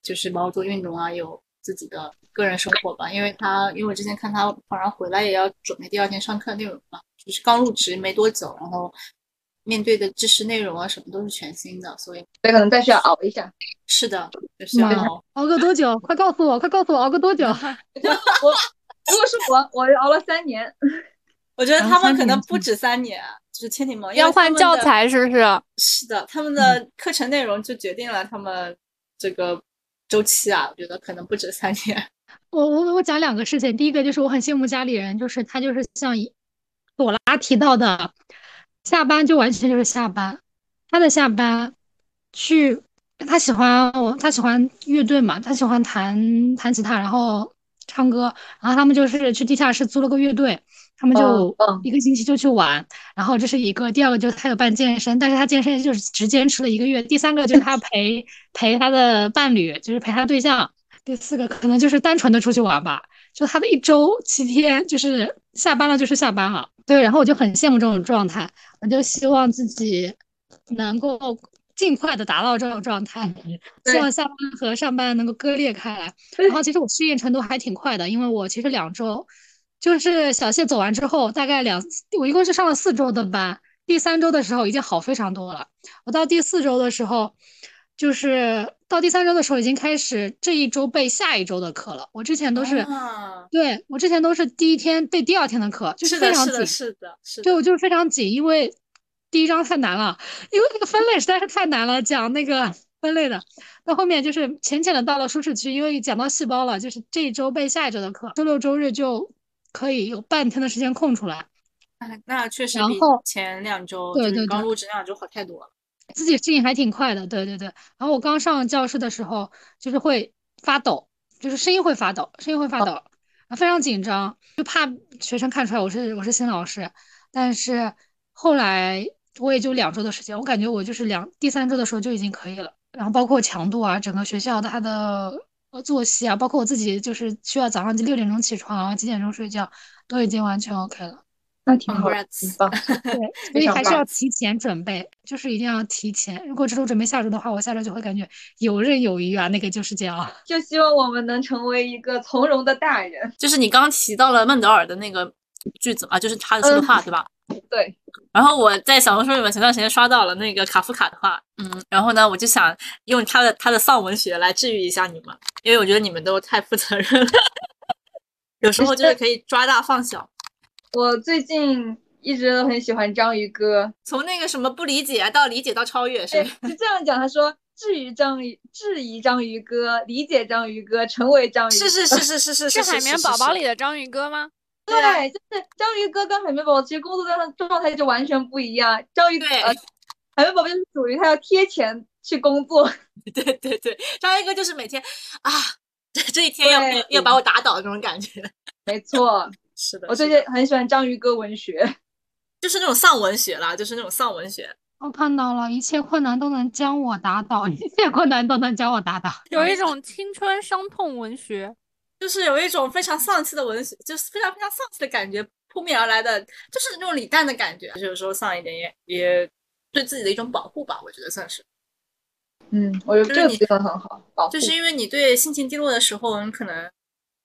就是包括做运动啊，有自己的个人生活吧。因为他，因为我之前看他晚上回来也要准备第二天上课内容嘛，就是刚入职没多久，然后面对的知识内容啊什么都是全新的，所以所以可能再需要熬一下。是的，就是要熬熬个多久？快告诉我，快告诉我熬个多久？我 如果是我，我熬了三年。我觉得他们可能不止三年，就是千柠檬因为要换教材是不是？是的，他们的课程内容就决定了他们这个周期啊，我觉得可能不止三年。我我我讲两个事情，第一个就是我很羡慕家里人，就是他就是像一朵拉提到的，下班就完全就是下班，他的下班去，他喜欢我，他喜欢乐队嘛，他喜欢弹弹吉他，然后唱歌，然后他们就是去地下室租了个乐队，他们就嗯嗯一个星期就去玩，然后这是一个，第二个就是他有办健身，但是他健身就是只坚持了一个月，第三个就是他陪陪他的伴侣，就是陪他的对象。第四个可能就是单纯的出去玩吧，就他的一周七天，就是下班了就是下班了。对，然后我就很羡慕这种状态，我就希望自己能够尽快的达到这种状态，希望下班和上班能够割裂开来。然后其实我适应程度还挺快的，因为我其实两周，就是小谢走完之后，大概两，我一共是上了四周的班，第三周的时候已经好非常多了。我到第四周的时候，就是到第三周的时候已经开始这一周备下一周的课了。我之前都是，啊对，我之前都是第一天备第二天的课，就是非的，是的，常紧。是的，是的。对，我就是非常紧，因为第一章太难了，因为那个分类实在是太难了，讲那个分类的。到后面就是浅浅的到了舒适区，因为讲到细胞了，就是这一周备下一周的课，周六周日就可以有半天的时间空出来。哎那确实比然后前两周对对对刚入职那两周好太多了。自己适应还挺快的，对对对。然后我刚上教室的时候，就是会发抖，就是声音会发抖，声音会发抖，然后非常紧张，就怕学生看出来我是我是新老师。但是后来我也就两周的时间，我感觉我就是两第三周的时候就已经可以了。然后包括强度啊，整个学校它的呃作息啊，包括我自己就是需要早上六点钟起床，然后几点钟睡觉，都已经完全 OK 了。那挺好。对，所以还是要提前准备，就是一定要提前。如果这周准备下周的话，我下周就会感觉游刃有余啊，那个就是这样。就希望我们能成为一个从容的大人。就是你刚刚提到了孟德尔的那个句子嘛，就是他的说的话，对吧？对，然后我在小红书里面前段时间刷到了那个卡夫卡的话，嗯，然后呢，我就想用他的他的丧文学来治愈一下你们，因为我觉得你们都太负责任了，有时候就是可以抓大放小，我最近一直都很喜欢章鱼哥，从那个什么不理解到理解到超越，是对吧？，就这样讲。他说：“质疑章鱼，质疑章鱼哥，理解章鱼哥，成为章鱼哥。”是是是是是是是海绵宝宝里里的章鱼哥吗？对啊，就是章鱼哥跟海绵宝宝其实工作上状态就完全不一样。章鱼对呃，海绵宝宝就是属于他要贴钱去工作，对 对对，章鱼哥就是每天啊，这这一天要要要把我打倒的那种感觉。没错。是的，我最近很喜欢章鱼哥文学。就是那种丧文学啦，就是那种丧文学。我看到了，一切困难都能将我打倒，一切困难都能将我打倒。有一种青春伤痛文学。就是有一种非常丧气的文学，就是非常非常丧气的感觉扑面而来的，就是那种李诞的感觉。就是有时候丧一点也也对自己的一种保护吧，我觉得算是。嗯，我觉得你这个词很好，保护。就是因为你对心情低落的时候，你可能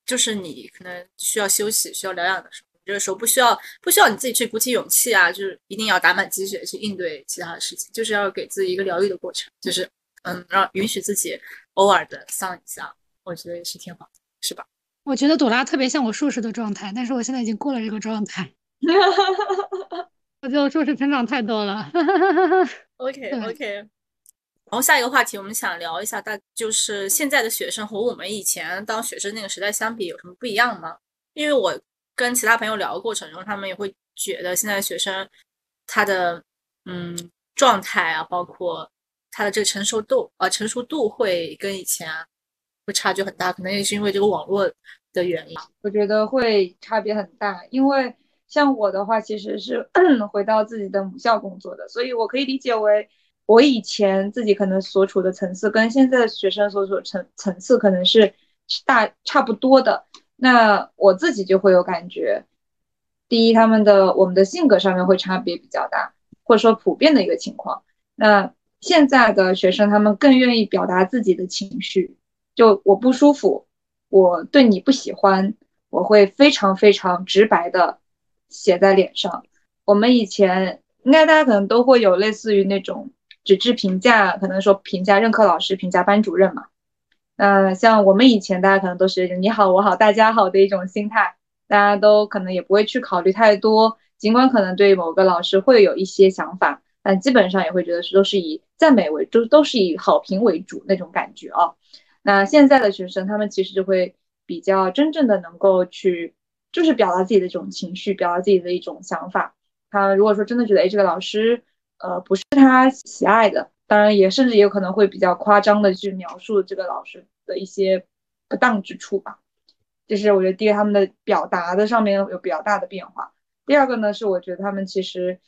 就是你可能需要休息、需要疗养的时候，这个时候不需要不需要你自己去鼓起勇气啊，就是一定要打满鸡血去应对其他的事情，就是要给自己一个疗愈的过程，就是嗯，让允许自己偶尔的丧一下，我觉得也是挺好的，是吧？我觉得朵拉特别像我硕士的状态，但是我现在已经过了这个状态。我觉得我硕士成长太多了。OK OK，然后下一个话题，我们想聊一下，大就是现在的学生和我们以前当学生那个时代相比有什么不一样吗？因为我跟其他朋友聊的过程中，他们也会觉得现在学生他的嗯状态啊，包括他的这个成熟度啊、成熟度会跟以前会差距很大，可能也是因为这个网络的原因。我觉得会差别很大，因为像我的话，其实是 回到自己的母校工作的，所以我可以理解为我以前自己可能所处的层次跟现在的学生所处层层次可能是大差不多的。那我自己就会有感觉，第一，他们的我们的性格上面会差别比较大，或者说普遍的一个情况。那现在的学生他们更愿意表达自己的情绪，就我不舒服，我对你不喜欢，我会非常非常直白的写在脸上。我们以前应该大家可能都会有类似于那种纸质评价，可能说评价任课老师、评价班主任嘛。那像我们以前大家可能都是你好我好大家好的一种心态，大家都可能也不会去考虑太多，尽管可能对某个老师会有一些想法，但基本上也会觉得是都是以赞美为主，都是以好评为主那种感觉啊。那现在的学生他们其实就会比较真正的能够去，就是表达自己的这种情绪，表达自己的一种想法。他如果说真的觉得哎这个老师呃不是他喜爱的。当然，也甚至也有可能会比较夸张的去描述这个老师的一些不当之处吧。这是我觉得第一个，他们的表达的上面有比较大的变化。第二个呢，是我觉得他们其实，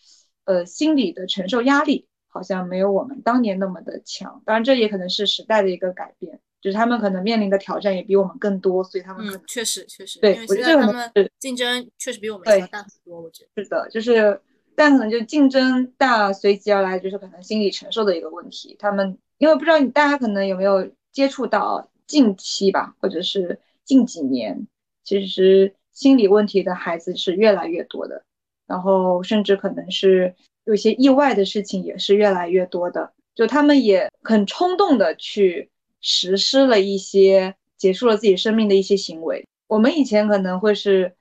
呃，心理的承受压力好像没有我们当年那么的强。当然，这也可能是时代的一个改变，就是他们可能面临的挑战也比我们更多，所以他们嗯，确实确实，对，我觉得他们竞争确实比我们要大很多。我觉得是的，就是。但可能就竞争大，随即而来就是可能心理承受的一个问题。他们因为不知道你大家可能有没有接触到近期吧，或者是近几年，其实心理问题的孩子是越来越多的，然后甚至可能是有些意外的事情也是越来越多的。就他们也很冲动的去实施了一些结束了自己生命的一些行为。我们以前可能会是，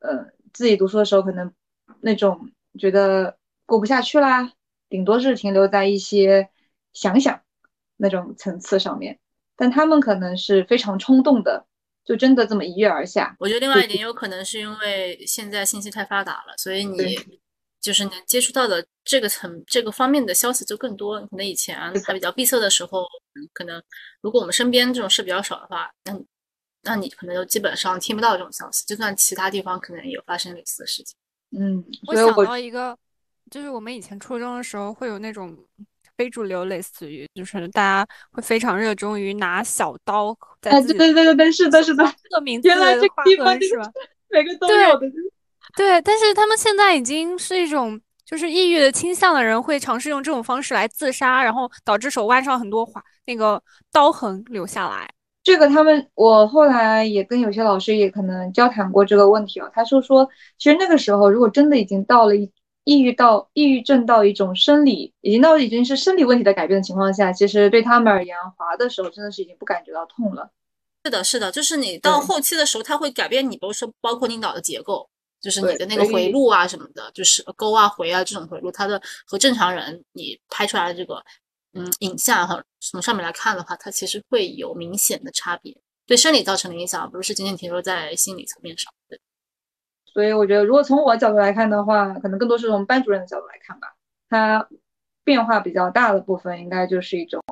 呃，自己读书的时候可能那种。觉得过不下去啦，顶多是停留在一些想想那种层次上面，但他们可能是非常冲动的，就真的这么一跃而下。我觉得另外一点有可能是因为现在信息太发达了，所以你就是能接触到的这个层这个方面的消息就更多。可能以前还比较闭塞的时候，可能如果我们身边这种事比较少的话，那那你可能就基本上听不到这种消息，就算其他地方可能也有发生类似的事情。嗯，我想到一个，就是我们以前初中的时候会有那种非主流，类似于就是大家会非常热衷于拿小刀在对对对对对，是的，是的，这个名字原来这个地方是吧？每个都有的，对，但是他们现在已经是一种就是抑郁的倾向的人会尝试用这种方式来自杀，然后导致手腕上很多划那个刀痕留下来。这个他们，我后来也跟有些老师也可能交谈过这个问题啊。他说说，其实那个时候如果真的已经到了抑郁到抑郁症到一种生理，已经到已经是生理问题的改变的情况下，其实对他们而言，滑的时候真的是已经不感觉到痛了。是的，是的，就是你到后期的时候，它会改变你，比如说包括你脑的结构，就是你的那个回路啊什么的，就是勾啊回啊这种回路，它的和正常人你拍出来的这个。嗯，影像哈，从上面来看的话，它其实会有明显的差别，对生理造成的影响，不是仅仅停留在心理层面上。对，所以我觉得，如果从我角度来看的话，可能更多是从班主任的角度来看吧。他变化比较大的部分，应该就是一种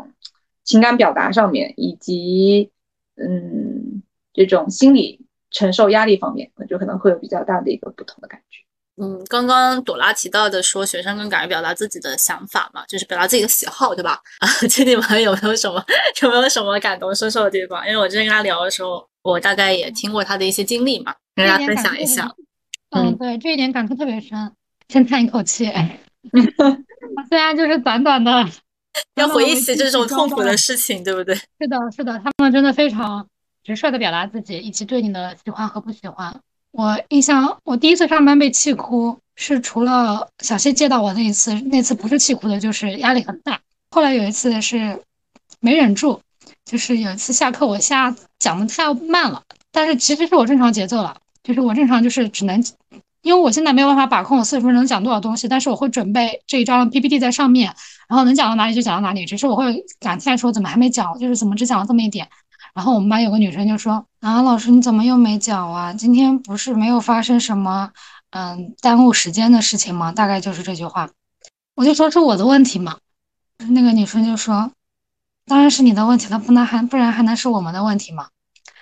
情感表达上面，以及嗯，这种心理承受压力方面，我觉得可能会有比较大的一个不同的感觉。嗯，刚刚朵拉提到的说，学生更敢于表达自己的想法嘛，就是表达自己的喜好，对吧？啊，这你们有没有什么有没有什么感同身受的地方？因为我之前跟他聊的时候，我大概也听过他的一些经历嘛，跟大家分享一下。嗯，对，这一点感触特别深，先叹一口气。虽然就是短短的，要回忆起这种痛苦的事情，对不对？是的，是的，他们真的非常直率的表达自己，以及对你的喜欢和不喜欢。我印象，我第一次上班被气哭，是除了小谢接到我那一次，那次不是气哭的，就是压力很大。后来有一次是没忍住，就是有一次下课我下讲的太慢了，但是其实是我正常节奏了，就是我正常就是只能，因为我现在没有办法把控我四十分钟能讲多少东西，但是我会准备这一张 PPT 在上面，然后能讲到哪里就讲到哪里，只是我会感叹说怎么还没讲，就是怎么只讲了这么一点。然后我们班有个女生就说：“啊，老师你怎么又没讲啊？今天不是没有发生什么，嗯，耽误时间的事情吗？”大概就是这句话。我就说是我的问题嘛。那个女生就说：“当然是你的问题了，不能还不然还能是我们的问题吗？”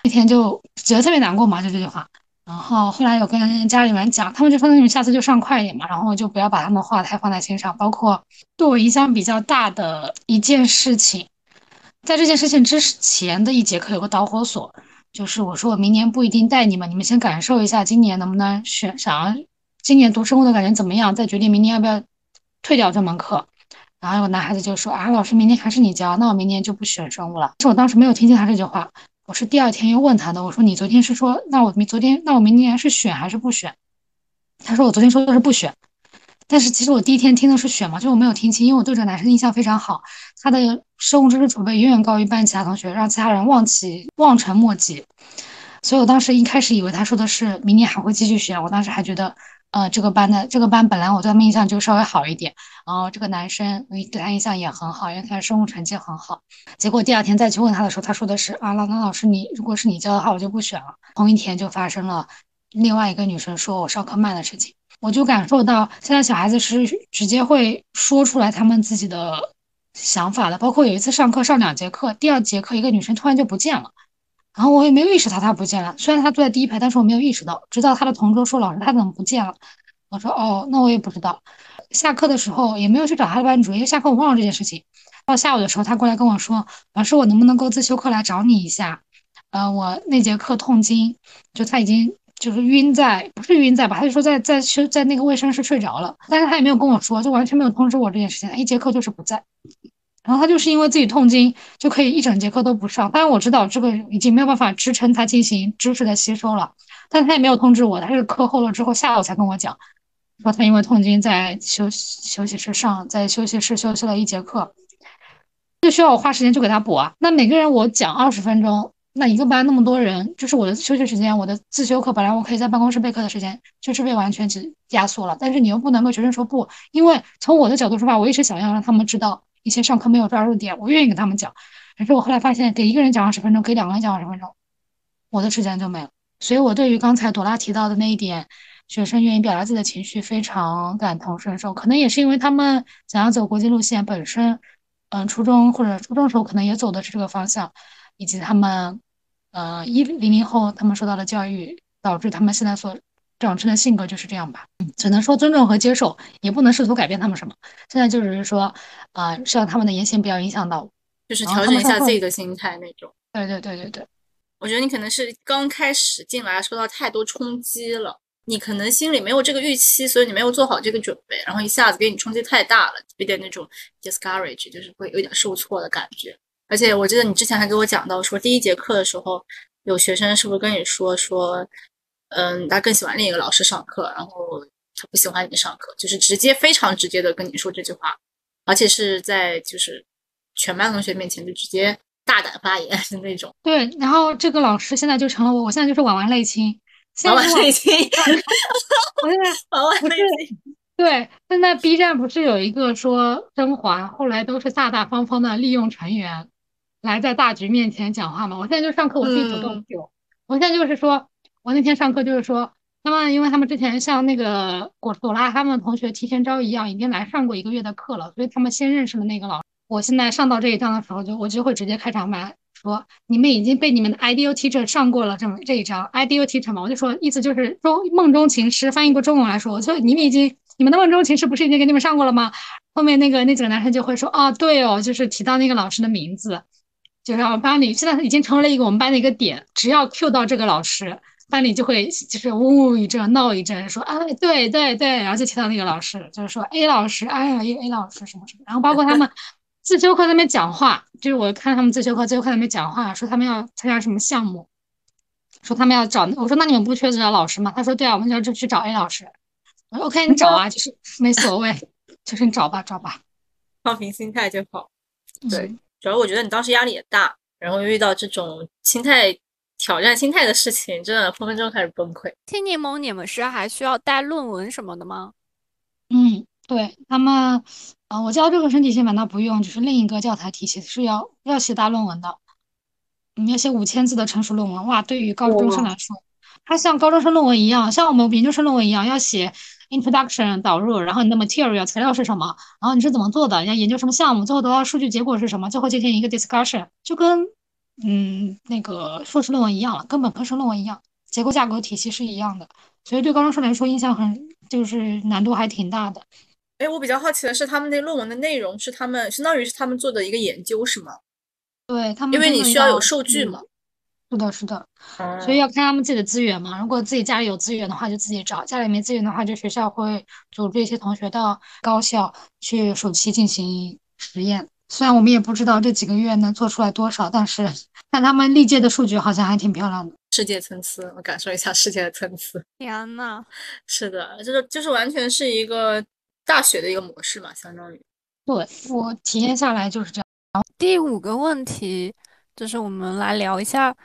那天就觉得特别难过嘛，就这句话。然后后来有跟家里面讲，他们就说：“那你们下次就上快一点嘛，然后就不要把他们话太放在心上。”包括对我影响比较大的一件事情。在这件事情之前的一节课有个导火索，就是我说我明年不一定带你们，你们先感受一下今年能不能选，想要今年读生物的感觉怎么样，再决定明年要不要退掉这门课。然后有个男孩子就说啊，老师明年还是你教，那我明年就不选生物了。是我当时没有听见他这句话，我是第二天又问他的，我说你昨天是说，那我明昨天那我明年是选还是不选？他说我昨天说的是不选。但是其实我第一天听的是选嘛，就我没有听清，因为我对这个男生印象非常好，他的生物知识储备远远高于班其他同学，让其他人望其望尘莫及。所以我当时一开始以为他说的是明年还会继续选，我当时还觉得，呃，这个班的这个班本来我对他们印象就稍微好一点，然后这个男生我对他印象也很好，因为他的生物成绩很好。结果第二天再去问他的时候，他说的是啊，老张老师你如果是你教的话，我就不选了。同一天就发生了另外一个女生说我上课慢的事情。我就感受到，现在小孩子是直接会说出来他们自己的想法的。包括有一次上课上两节课，第二节课一个女生突然就不见了，然后我也没有意识到她不见了。虽然她坐在第一排，但是我没有意识到，直到她的同桌说：“老师，她怎么不见了？”我说：“哦，那我也不知道。”下课的时候也没有去找她的班主任，因为下课我忘了这件事情。到下午的时候，她过来跟我说：“老师，我能不能够自修课来找你一下？呃，我那节课痛经，就他已经。”就是晕在，不是晕在吧？他就说在在休在那个卫生室睡着了，但是他也没有跟我说，就完全没有通知我这件事情。一节课就是不在，然后他就是因为自己痛经，就可以一整节课都不上。当然我知道这个已经没有办法支撑他进行知识的吸收了，但他也没有通知我，他是课后了之后下午才跟我讲，说他因为痛经在休休息室上，在休息室休息了一节课，就需要我花时间去给他补啊。那每个人我讲二十分钟。那一个班那么多人，就是我的休息时间，我的自修课本来我可以在办公室备课的时间，就是被完全只压缩了。但是你又不能跟学生说不，因为从我的角度出发，我一直想要让他们知道一些上课没有抓住点，我愿意跟他们讲。可是我后来发现，给一个人讲二十分钟，给两个人讲二十分钟，我的时间就没了。所以我对于刚才朵拉提到的那一点，学生愿意表达自己的情绪，非常感同身受。可能也是因为他们想要走国际路线，本身，嗯，初中或者初中时候可能也走的是这个方向。以及他们，呃，一零零后他们受到的教育，导致他们现在所长成的性格就是这样吧。只能说尊重和接受，也不能试图改变他们什么。现在就只是说，啊，希望他们的言行不要影响到，就是调整一下自己的心态那种。对对对对对，我觉得你可能是刚开始进来受到太多冲击了，你可能心里没有这个预期，所以你没有做好这个准备，然后一下子给你冲击太大了，有点那种 discourage，就是会有点受挫的感觉。而且我记得你之前还给我讲到说，第一节课的时候，有学生是不是跟你说说，嗯，他更喜欢另一个老师上课，然后他不喜欢你上课，就是直接非常直接的跟你说这句话，而且是在就是全班同学面前就直接大胆发言的那种。对，然后这个老师现在就成了我，我现在就是婉婉泪倾，婉婉泪倾，我现在婉婉泪倾。对，现在 B 站不是有一个说甄嬛后来都是大大方方的利用成员。来在大局面前讲话嘛？我现在就上课，我自己主动 Q。我现在就是说，我那天上课就是说，他们因为他们之前像那个果朵拉他们同学提前招一样，已经来上过一个月的课了，所以他们先认识了那个老。我现在上到这一章的时候，就我就会直接开场白说，你们已经被你们的 ideal teacher 上过了这么这一章 ideal teacher 嘛，我就说意思就是中梦中情诗翻译过中文来说，我说你们已经你们的梦中情诗不是已经给你们上过了吗？后面那个那几个男生就会说，啊对哦，就是提到那个老师的名字。就是我们班里现在已经成为了一个我们班的一个点，只要 Q 到这个老师，班里就会就是呜一阵闹一阵，说哎对对对，然后就提到那个老师，就是说 A 老师，哎呀 A 老师什么什么，然后包括他们 自修课那边讲话，就是我看他们自修课自修课那边讲话，说他们要参加什么项目，说他们要找，我说那你们不缺找老师吗？他说对啊，我们要就去找 A 老师。我说 OK，你找啊，就是没所谓，就是你找吧找吧，放平心态就好，对。主要我觉得你当时压力也大，然后又遇到这种心态挑战心态的事情，真的分分钟开始崩溃。听柠檬，你们是还需要带论文什么的吗？嗯，对他们，啊，我教这个身体性反倒不用，就是另一个教材体系是要要写大论文的，你要写五千字的成熟论文。哇，对于高中生来说，它像高中生论文一样，像我们研究生论文一样要写。Introduction 导入，然后你的 material 材料是什么？然后你是怎么做的？你要研究什么项目？最后得到数据结果是什么？最后进行一个 discussion，就跟嗯那个硕士论文一样了，跟本科生论文一样，结构架构体系是一样的。所以对高中生来说，印象很就是难度还挺大的。哎，我比较好奇的是，他们那论文的内容是他们相当于是他们做的一个研究是吗？对他们，因为你需要有数据嘛。是的，是的，嗯所以要看他们自己的资源嘛。如果自己家里有资源的话，就自己找；家里没资源的话，就学校会组织一些同学到高校去暑期进行实验。虽然我们也不知道这几个月能做出来多少，但是看他们历届的数据好像还挺漂亮的。世界参差，我感受一下世界的参差。天呐，是的，就是就是完全是一个大学的一个模式嘛，相当于。对，我体验下来就是这样。第五个问题就是我们来聊一下，呃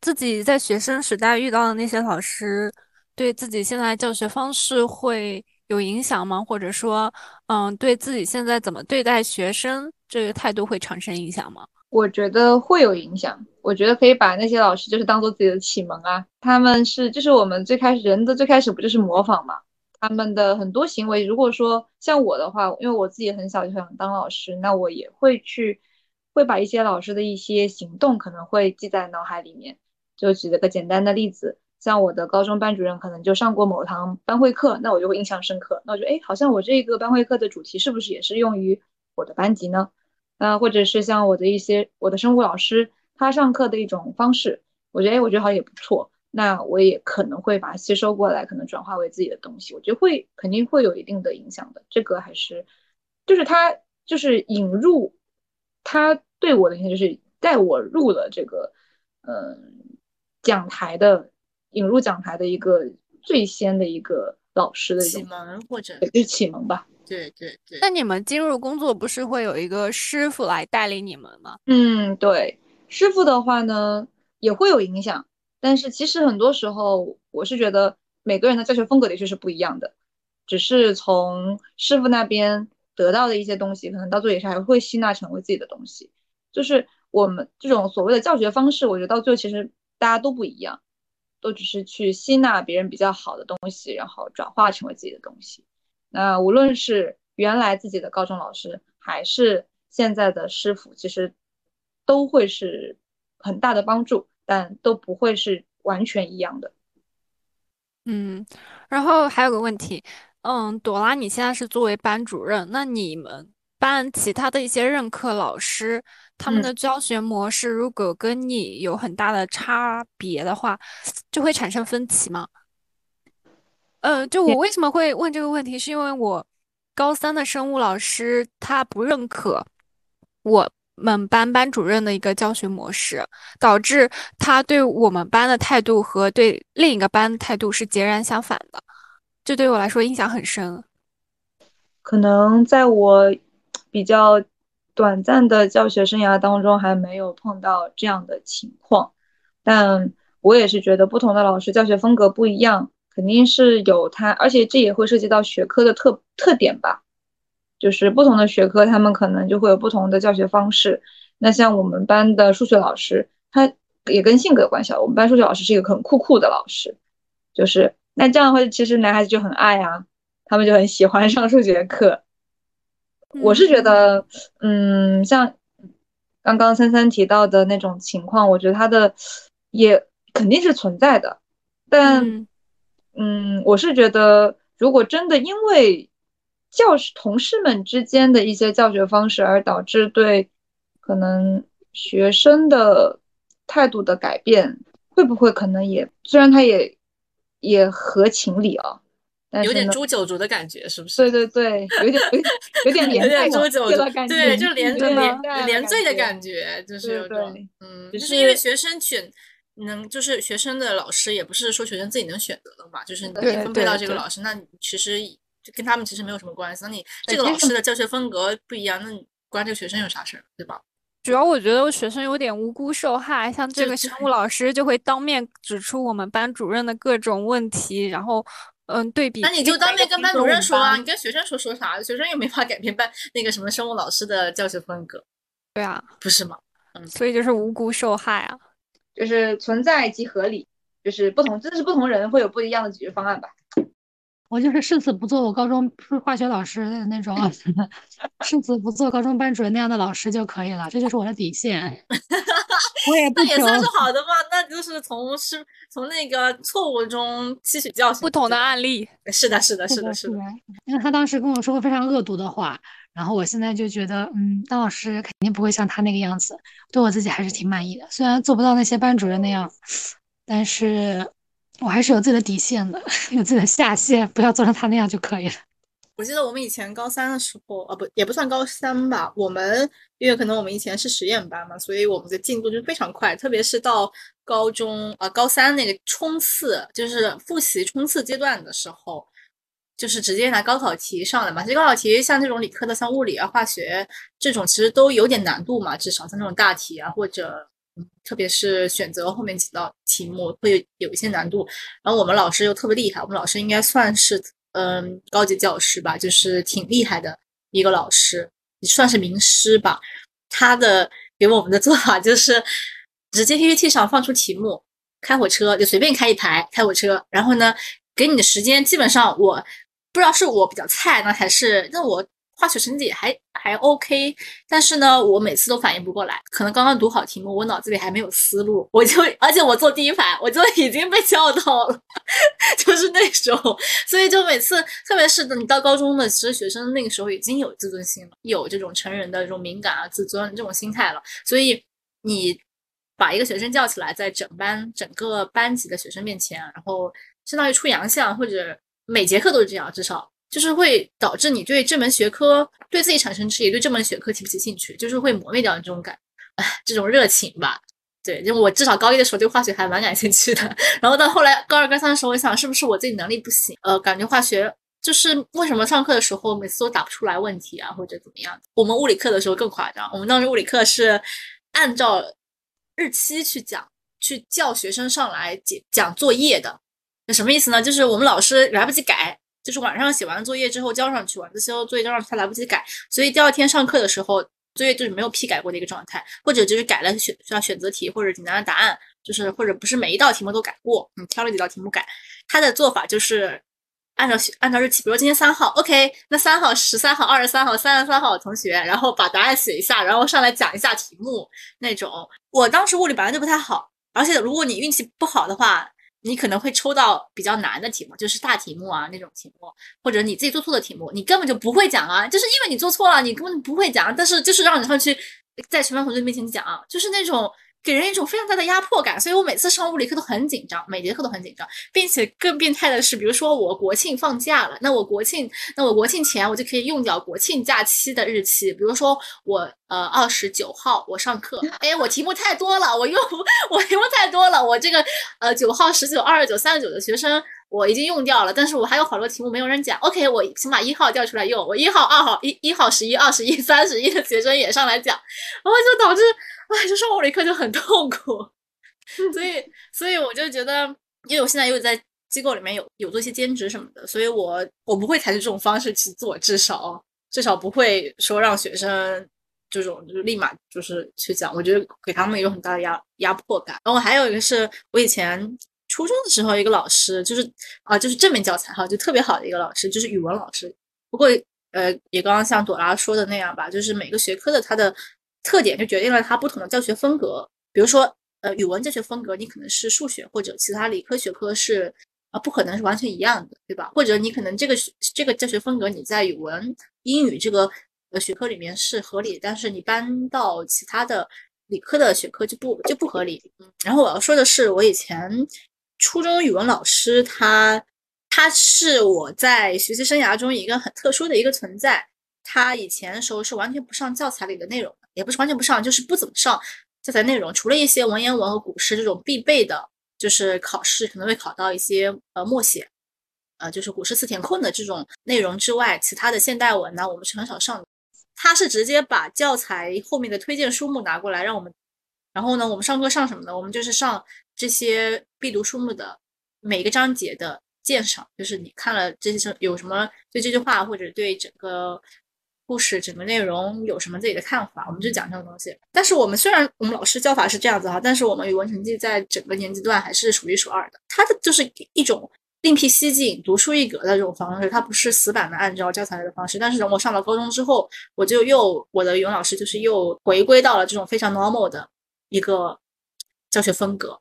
自己在学生时代遇到的那些老师，对自己现在教学方式会有影响吗？或者说，嗯，对自己现在怎么对待学生这个态度会产生影响吗？我觉得会有影响。我觉得可以把那些老师就是当做自己的启蒙啊，他们是就是我们最开始人的最开始不就是模仿嘛？他们的很多行为，如果说像我的话，因为我自己很小就想当老师，那我也会去会把一些老师的一些行动可能会记在脑海里面。就举了个简单的例子，像我的高中班主任可能就上过某堂班会课，那我就会印象深刻。那我觉得，哎，好像我这个班会课的主题是不是也是用于我的班级呢？呃，或者是像我的一些我的生物老师，他上课的一种方式，我觉得，哎，我觉得好像也不错。那我也可能会把它吸收过来，可能转化为自己的东西。我觉得会肯定会有一定的影响的。这个还是，就是他就是引入他对我的影响，就是带我入了这个，嗯、讲台的引入讲台的一个最先的一个老师的启，蒙或者就是启蒙吧。对对对，那你们进入工作不是会有一个师傅来带领你们吗？嗯，对，师傅的话呢也会有影响，但是其实很多时候我是觉得每个人的教学风格的确是不一样的，只是从师傅那边得到的一些东西，可能到最后也是还会吸纳成为自己的东西。就是我们这种所谓的教学方式，我觉得到最后其实大家都不一样，都只是去吸纳别人比较好的东西，然后转化成为自己的东西。那无论是原来自己的高中老师，还是现在的师傅，其实都会是很大的帮助，但都不会是完全一样的。嗯，然后还有个问题，嗯，朵拉，你现在是作为班主任，那你们班其他的一些任课老师，他们嗯的教学模式如果跟你有很大的差别的话，就会产生分歧吗？呃，就我为什么会问这个问题，是因为我高三的生物老师他不认可我们班班主任的一个教学模式，导致他对我们班的态度和对另一个班的态度是截然相反的，这对我来说印象很深。可能在我比较短暂的教学生涯当中，还没有碰到这样的情况，但我也是觉得不同的老师教学风格不一样，肯定是有他，而且这也会涉及到学科的特特点吧。就是不同的学科，他们可能就会有不同的教学方式。那像我们班的数学老师，他也跟性格有关系啊。我们班数学老师是一个很酷酷的老师，就是那这样的话，其实男孩子就很爱啊，他们就很喜欢上数学课。我是觉得，嗯，像刚刚三三提到的那种情况，我觉得他的也肯定是存在的，但嗯。嗯，我是觉得，如果真的因为教师同事们之间的一些教学方式而导致对可能学生的态度的改变，会不会可能也虽然他也也合情理啊，但有点，诛九族的感觉，是不是？对对对，有点有点 有点连有点带诛九族的感，觉，对，就连有点连连罪的感觉，就是有种对，嗯，就是因为学生选能，就是学生的老师也不是说学生自己能选择的嘛，就是你分配到这个老师，那你其实就跟他们其实没有什么关系。那你这个老师的教学风格不一样，那你关这个学生有啥事儿，对吧？主要我觉得学生有点无辜受害，像这个生物老师就会当面指出我们班主任的各种问题，然后嗯对比。那你就当面跟班主任说啊，你跟跟学生说说啥？学生又没法改变班那个什么生物老师的教学风格，对啊，不是吗？嗯所以就是无辜受害啊。就是存在即合理，就是不同，真的是不同人会有不一样的解决方案吧。我就是誓死不做我高中数化学老师的那种，誓死不做高中班主任那样的老师就可以了，这就是我的底线。我也不那也算是好的吧，那就是从是从那个错误中吸取教训。不同的案例，是的，是的，是的，是的，是的。因为他当时跟我说过非常恶毒的话，然后我现在就觉得，嗯，当老师肯定不会像他那个样子，对我自己还是挺满意的。虽然做不到那些班主任那样，但是我还是有自己的底线的，有自己的下限，不要做成他那样就可以了。我记得我们以前高三的时候，啊不，也不算高三吧。我们因为可能我们以前是实验班嘛，所以我们的进度就非常快。特别是到高中啊高三那个冲刺，就是复习冲刺阶段的时候，就是直接拿高考题上来嘛。其实高考题像这种理科的，像物理啊、化学这种，其实都有点难度嘛。至少像那种大题啊，或者特别是选择后面几道题目会有一些难度。然后我们老师又特别厉害，我们老师应该算是。嗯，高级教师吧，就是挺厉害的一个老师，也算是名师吧。他的给我们的做法就是直接 PPT 上放出题目，开火车就随便开一排开火车，然后呢，给你的时间基本上我不知道是我比较菜呢，还是那我。化学成绩还还 OK，但是呢，我每次都反应不过来。可能刚刚读好题目，我脑子里还没有思路，我就而且我坐第一排，我就已经被叫到了，就是那种。所以就每次，特别是等你到高中的，其实学生那个时候已经有自尊心了，有这种成人的这种敏感啊、自尊这种心态了。所以你把一个学生叫起来，在整班整个班级的学生面前，然后相当于出洋相，或者每节课都是这样，至少。就是会导致你对这门学科对自己产生质疑，对这门学科提不起兴趣，就是会磨灭掉你这种感，哎，这种热情吧。对，就我至少高一的时候对化学还蛮感兴趣的，然后到后来高二、高三的时候，我想是不是我自己能力不行？呃，感觉化学就是为什么上课的时候每次都答不出来问题啊，或者怎么样？我们物理课的时候更夸张，我们当时物理课是按照日期去讲，去叫学生上来讲讲作业的。那什么意思呢？就是我们老师来不及改。就是晚上写完作业之后交上去，晚自修作业交上去，他来不及改，所以第二天上课的时候，作业就是没有批改过的一个状态，或者就是改了选像选择题或者简单的答案，就是或者不是每一道题目都改过，嗯，挑了几道题目改。他的做法就是按照按照日期，比如今天三号，OK，那三号、十三号、二十三号、三十三号的同学，然后把答案写一下，然后上来讲一下题目那种。我当时物理本来就不太好，而且如果你运气不好的话。你可能会抽到比较难的题目，就是大题目啊那种题目，或者你自己做错的题目，你根本就不会讲啊，就是因为你做错了，你根本不会讲，但是就是让你上去在全班同学面前讲，就是那种。给人一种非常大的压迫感，所以我每次上物理课都很紧张，每节课都很紧张，并且更变态的是，比如说我国庆放假了，那我国庆，那我国庆前我就可以用掉国庆假期的日期，比如说我呃二十九号我上课，哎，我题目太多了，我用我题目太多了，我这个呃九号、十九、二十九、三十九的学生我已经用掉了，但是我还有好多题目没有人讲，OK，我先把一号调出来用，我一号、二号、一一号、十一、二十一、三十一的学生也上来讲，然后就导致。哎，就上物理课就很痛苦，所以，所以我就觉得，因为我现在又在机构里面有有做一些兼职什么的，所以我我不会采取这种方式去做，至少至少不会说让学生这种就是立马就是去讲，我觉得给他们有很大的压压迫感。然后还有一个是我以前初中的时候一个老师，就是啊，就是正面教材哈，就特别好的一个老师，就是语文老师。不过呃，也刚刚像朵拉说的那样吧，就是每个学科的它的。特点就决定了它不同的教学风格。比如说，呃，语文教学风格你可能是数学或者其他理科学科是啊，不可能是完全一样的，对吧？或者你可能这个这个教学风格你在语文、英语这个呃学科里面是合理，但是你搬到其他的理科的学科就不就不合理。嗯，然后我要说的是，我以前初中语文老师他他是我在学习生涯中一个很特殊的一个存在。他以前的时候是完全不上教材里的内容。也不是完全不上，就是不怎么上教材内容，除了一些文言文和古诗这种必备的，就是考试可能会考到一些呃默写，呃就是古诗词填空的这种内容之外，其他的现代文呢，我们是很少上的。他是直接把教材后面的推荐书目拿过来让我们，然后呢，我们上课上什么呢？我们就是上这些必读书目的每个章节的鉴赏，就是你看了这些有什么对这句话或者对整个。故事整个内容有什么自己的看法？我们就讲这种东西。但是我们虽然我们老师教法是这样子哈，但是我们语文成绩在整个年级段还是数一数二的。它的就是一种另辟蹊径、独树一格的这种方式，它不是死板的按照教材的方式。但是等我上了高中之后，我就又我的语文老师就是又回归到了这种非常 normal 的一个教学风格。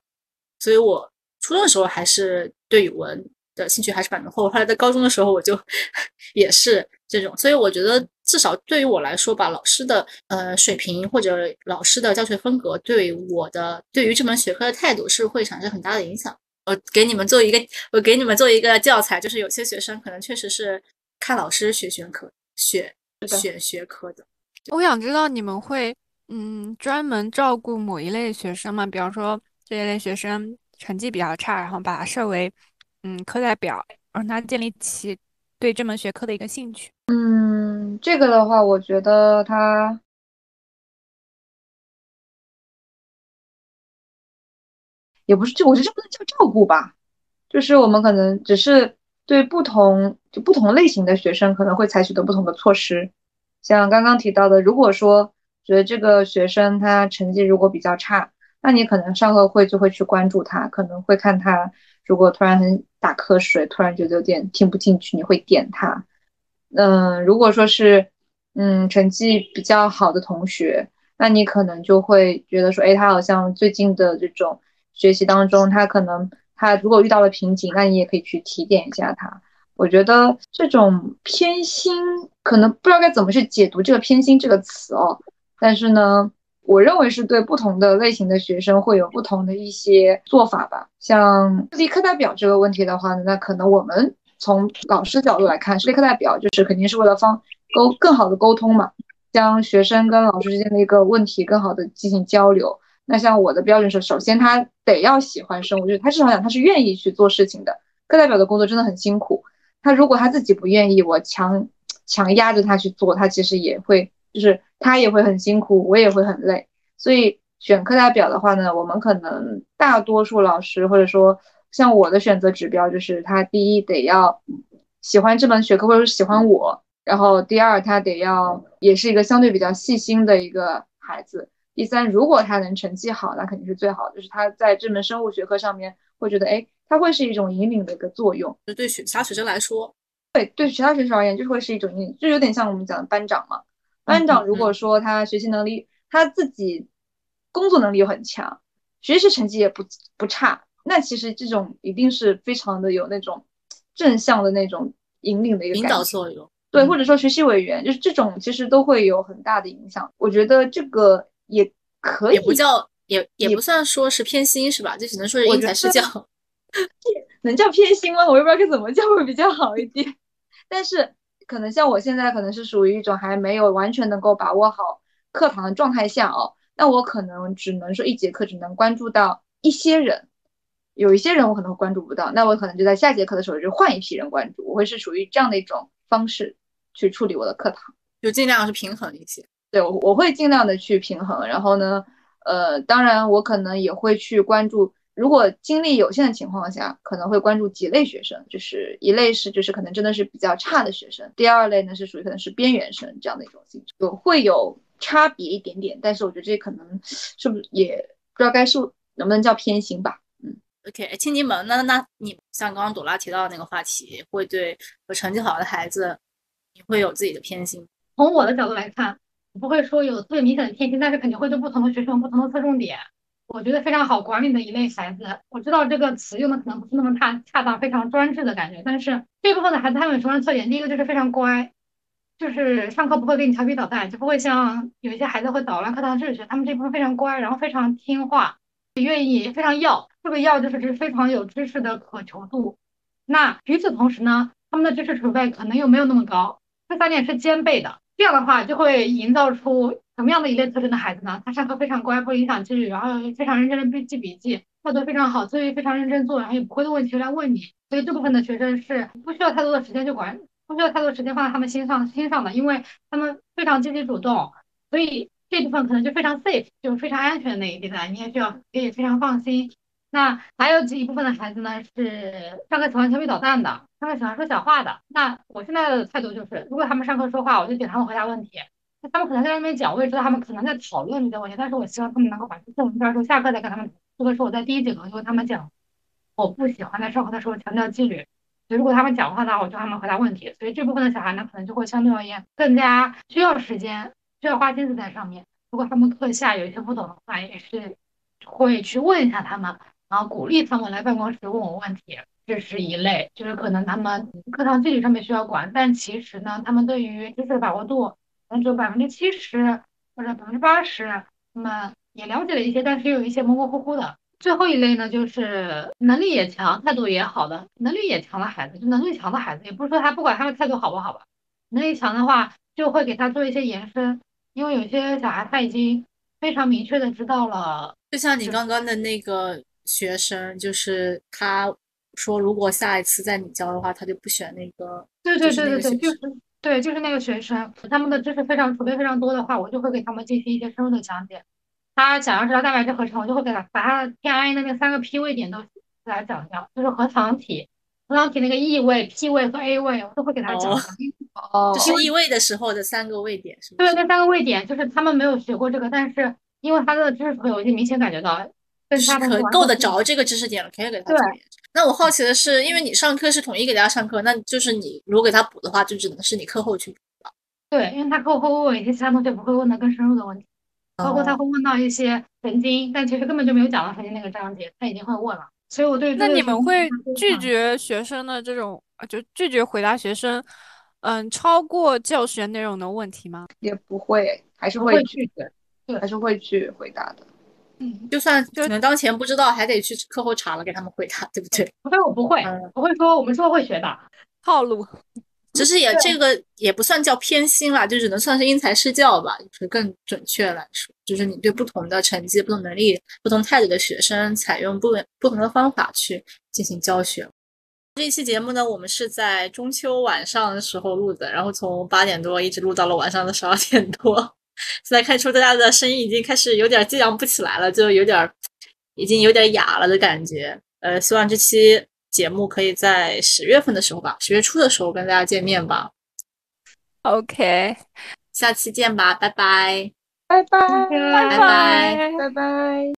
所以我初中的时候还是对语文的兴趣还是蛮浓厚。后来在高中的时候，我就 也是这种。所以我觉得。至少对于我来说吧，老师的呃水平或者老师的教学风格，对我的对于这门学科的态度是会产生很大的影响。我给你们做一个，我给你们做一个教材，就是有些学生可能确实是看老师学学科、选选学科的。我想知道你们会嗯专门照顾某一类学生吗？比方说这一类学生成绩比较差，然后把他设为嗯课代表，让他建立起对这门学科的一个兴趣。嗯，嗯这个的话，我觉得他也不是，就我觉得这不能叫照顾吧，就是我们可能只是对不同就不同类型的学生可能会采取的不同的措施。像刚刚提到的，如果说觉得这个学生他成绩如果比较差，那你可能上课会就会去关注他，可能会看他如果突然很打瞌睡，突然觉得有点听不进去，你会点他。嗯，如果说是嗯成绩比较好的同学，那你可能就会觉得说，哎，他好像最近的这种学习当中，他可能他如果遇到了瓶颈，那你也可以去提点一下他。我觉得这种偏心，可能不知道该怎么去解读这个偏心这个词哦。但是呢，我认为是对不同的类型的学生会有不同的一些做法吧。像立课代表这个问题的话呢，那可能我们从老师角度来看，立课代表就是肯定是为了方沟更好的沟通嘛，将学生跟老师之间的一个问题更好的进行交流。那像我的标准是，首先他得要喜欢生物，就是他至少讲他是愿意去做事情的。课代表的工作真的很辛苦。他如果他自己不愿意，我强强压着他去做，他其实也会，就是他也会很辛苦，我也会很累。所以选课代表的话呢，我们可能大多数老师或者说像我的选择指标就是，他第一得要喜欢这门学科或者是喜欢我，然后第二他得要也是一个相对比较细心的一个孩子，第三如果他能成绩好，那肯定是最好的，就是他在这门生物学科上面会觉得哎。它会是一种引领的一个作用，就对学其他学生来说，对对其他学生而言，就会是一种引领，就有点像我们讲的班长嘛。班长如果说他学习能力，他自己工作能力又很强，学习成绩也不不差，那其实这种一定是非常的有那种正向的那种引领的一个引导作用。对，或者说学习委员，就是这种其实都会有很大的影响。我觉得这个也可以，也不叫也也不算说是偏心是吧？就只能说是因材施教。能叫偏心吗？我也不知道该怎么叫会比较好一点。但是可能像我现在可能是属于一种还没有完全能够把握好课堂的状态下哦，那我可能只能说一节课只能关注到一些人，有一些人我可能会关注不到，那我可能就在下节课的时候就换一批人关注，我会是属于这样的一种方式去处理我的课堂，就尽量是平衡一些。对，我我会尽量的去平衡。然后呢，呃，当然我可能也会去关注。如果精力有限的情况下，可能会关注几类学生，就是一类是就是可能真的是比较差的学生，第二类呢是属于可能是边缘生这样的一种性质，有会有差别一点点，但是我觉得这可能是不是也不知道该是能不能叫偏心吧？，OK，亲亲们，那那你像刚刚朵拉提到的那个话题，会对有成绩好的孩子，你会有自己的偏心？从我的角度来看，不会说有特别明显的偏心，但是肯定会对不同的学生有不同的侧重点。我觉得非常好管理的一类孩子，我知道这个词用的可能不是那么恰恰当，非常专制的感觉。但是这部分的孩子他们有什么特点？第一个就是非常乖，就是上课不会给你调皮捣蛋，就不会像有一些孩子会捣乱课堂秩序。他们这部分非常乖，然后非常听话，愿意非常要。这个要就是是非常有知识的渴求度。那与此同时呢，他们的知识储备可能又没有那么高，这三点是兼备的。这样的话就会营造出。什么样的一类特征的孩子呢？他上课非常乖，不影响纪律，然后非常认真的背记笔记，态度非常好，作业非常认真做，然后也不会的问题来问你。所以这部分的学生是不需要太多的时间去管，不需要太多时间放在他们心上心上的，因为他们非常积极主动，所以这部分可能就非常 safe，就非常安全的那一地带，你也需要可以非常放心。那还有几一部分的孩子呢，是上课喜欢调皮捣蛋的，上课喜欢说小话的。那我现在的态度就是，如果他们上课说话，我就点他们回答问题。那他们可能在那边讲，我也知道他们可能在讨论这些问题，但是我希望他们能够把这文章说下课再跟他们。这个是我在第一节课就跟他们讲，我不喜欢在上课的时候强调纪律，所以如果他们讲话的话，我就让他们回答问题。所以这部分的小孩呢，可能就会相对而言更加需要时间，需要花心思在上面。如果他们课下有一些不懂的话，也是会去问一下他们，然后鼓励他们来办公室问我问题。这是一类，就是可能他们课堂纪律上面需要管，但其实呢，他们对于知识的把握度可能只有百分之七十或者百分之八十，那么也了解了一些，但是有一些模模糊糊的。最后一类呢，就是能力也强、态度也好的，能力也强的孩子，就能力强的孩子，也不是说他不管他的态度好不好吧，能力强的话，就会给他做一些延伸，因为有些小孩他已经非常明确的知道了，就像你刚刚的那个学生，就是他说，如果下一次在你教的话，他就不选那个，对对对对对，就是对，就是那个学生，他们的知识非常储备非常多的话，我就会给他们进行一些深入的讲解。他想要知道蛋白质合成，我就会给他把他的 TRA 的那三个 P 位点都给他讲掉，就是核糖体、核糖体那个 E 位、P 位和 A 位，我都会给他讲哦就是异位的时候的三个位点，是不对，是？那三个位点就是他们没有学过这个，但是因为他的知识储备，我已经明显感觉到跟是他可够得着这个知识点了，可以给他对做延伸。那我好奇的是，因为你上课是统一给大家上课，那就是你如果给他补的话，就只能是你课后去补了。对，因为他课后会问我一些其他同学不会问的更深入的问题，包括他哦会问到一些神经，但其实根本就没有讲到神经那个章节，他已经会问了。所以我对那你们会拒绝学生的这种，呃就拒绝回答学生，嗯，超过教学内容的问题吗？也不会，还是会拒绝。对还是会去回答的。嗯，就算可能当前不知道，还得去课后查了给他们回答，对不对？除非我不会，嗯我会说我们说会学的。套路，其实也 这个也不算叫偏心啦，就只能算是因材施教吧，就是更准确来说，就是你对不同的成绩、不同能力、不同态度的学生，采用不不同的方法去进行教学。这一期节目呢，我们是在中秋晚上的时候录的，然后从八点多一直录到了晚上的十二点多。现在看出大家的声音已经开始有点激昂不起来了，就有点儿已经有点哑了的感觉。呃，希望这期节目可以在十月份的时候吧，十月初的时候跟大家见面吧。OK，下期见吧，拜拜。拜拜，拜拜拜拜拜。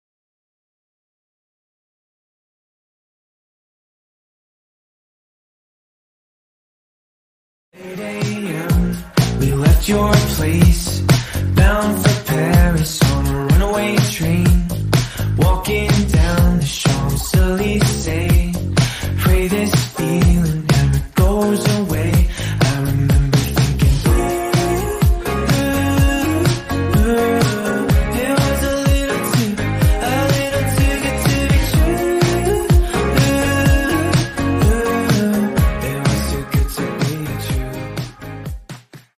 8 a.m. We left your place, bound for Paris on a runaway train. Walking down the Champs Elysees, pray this feeling never goes away.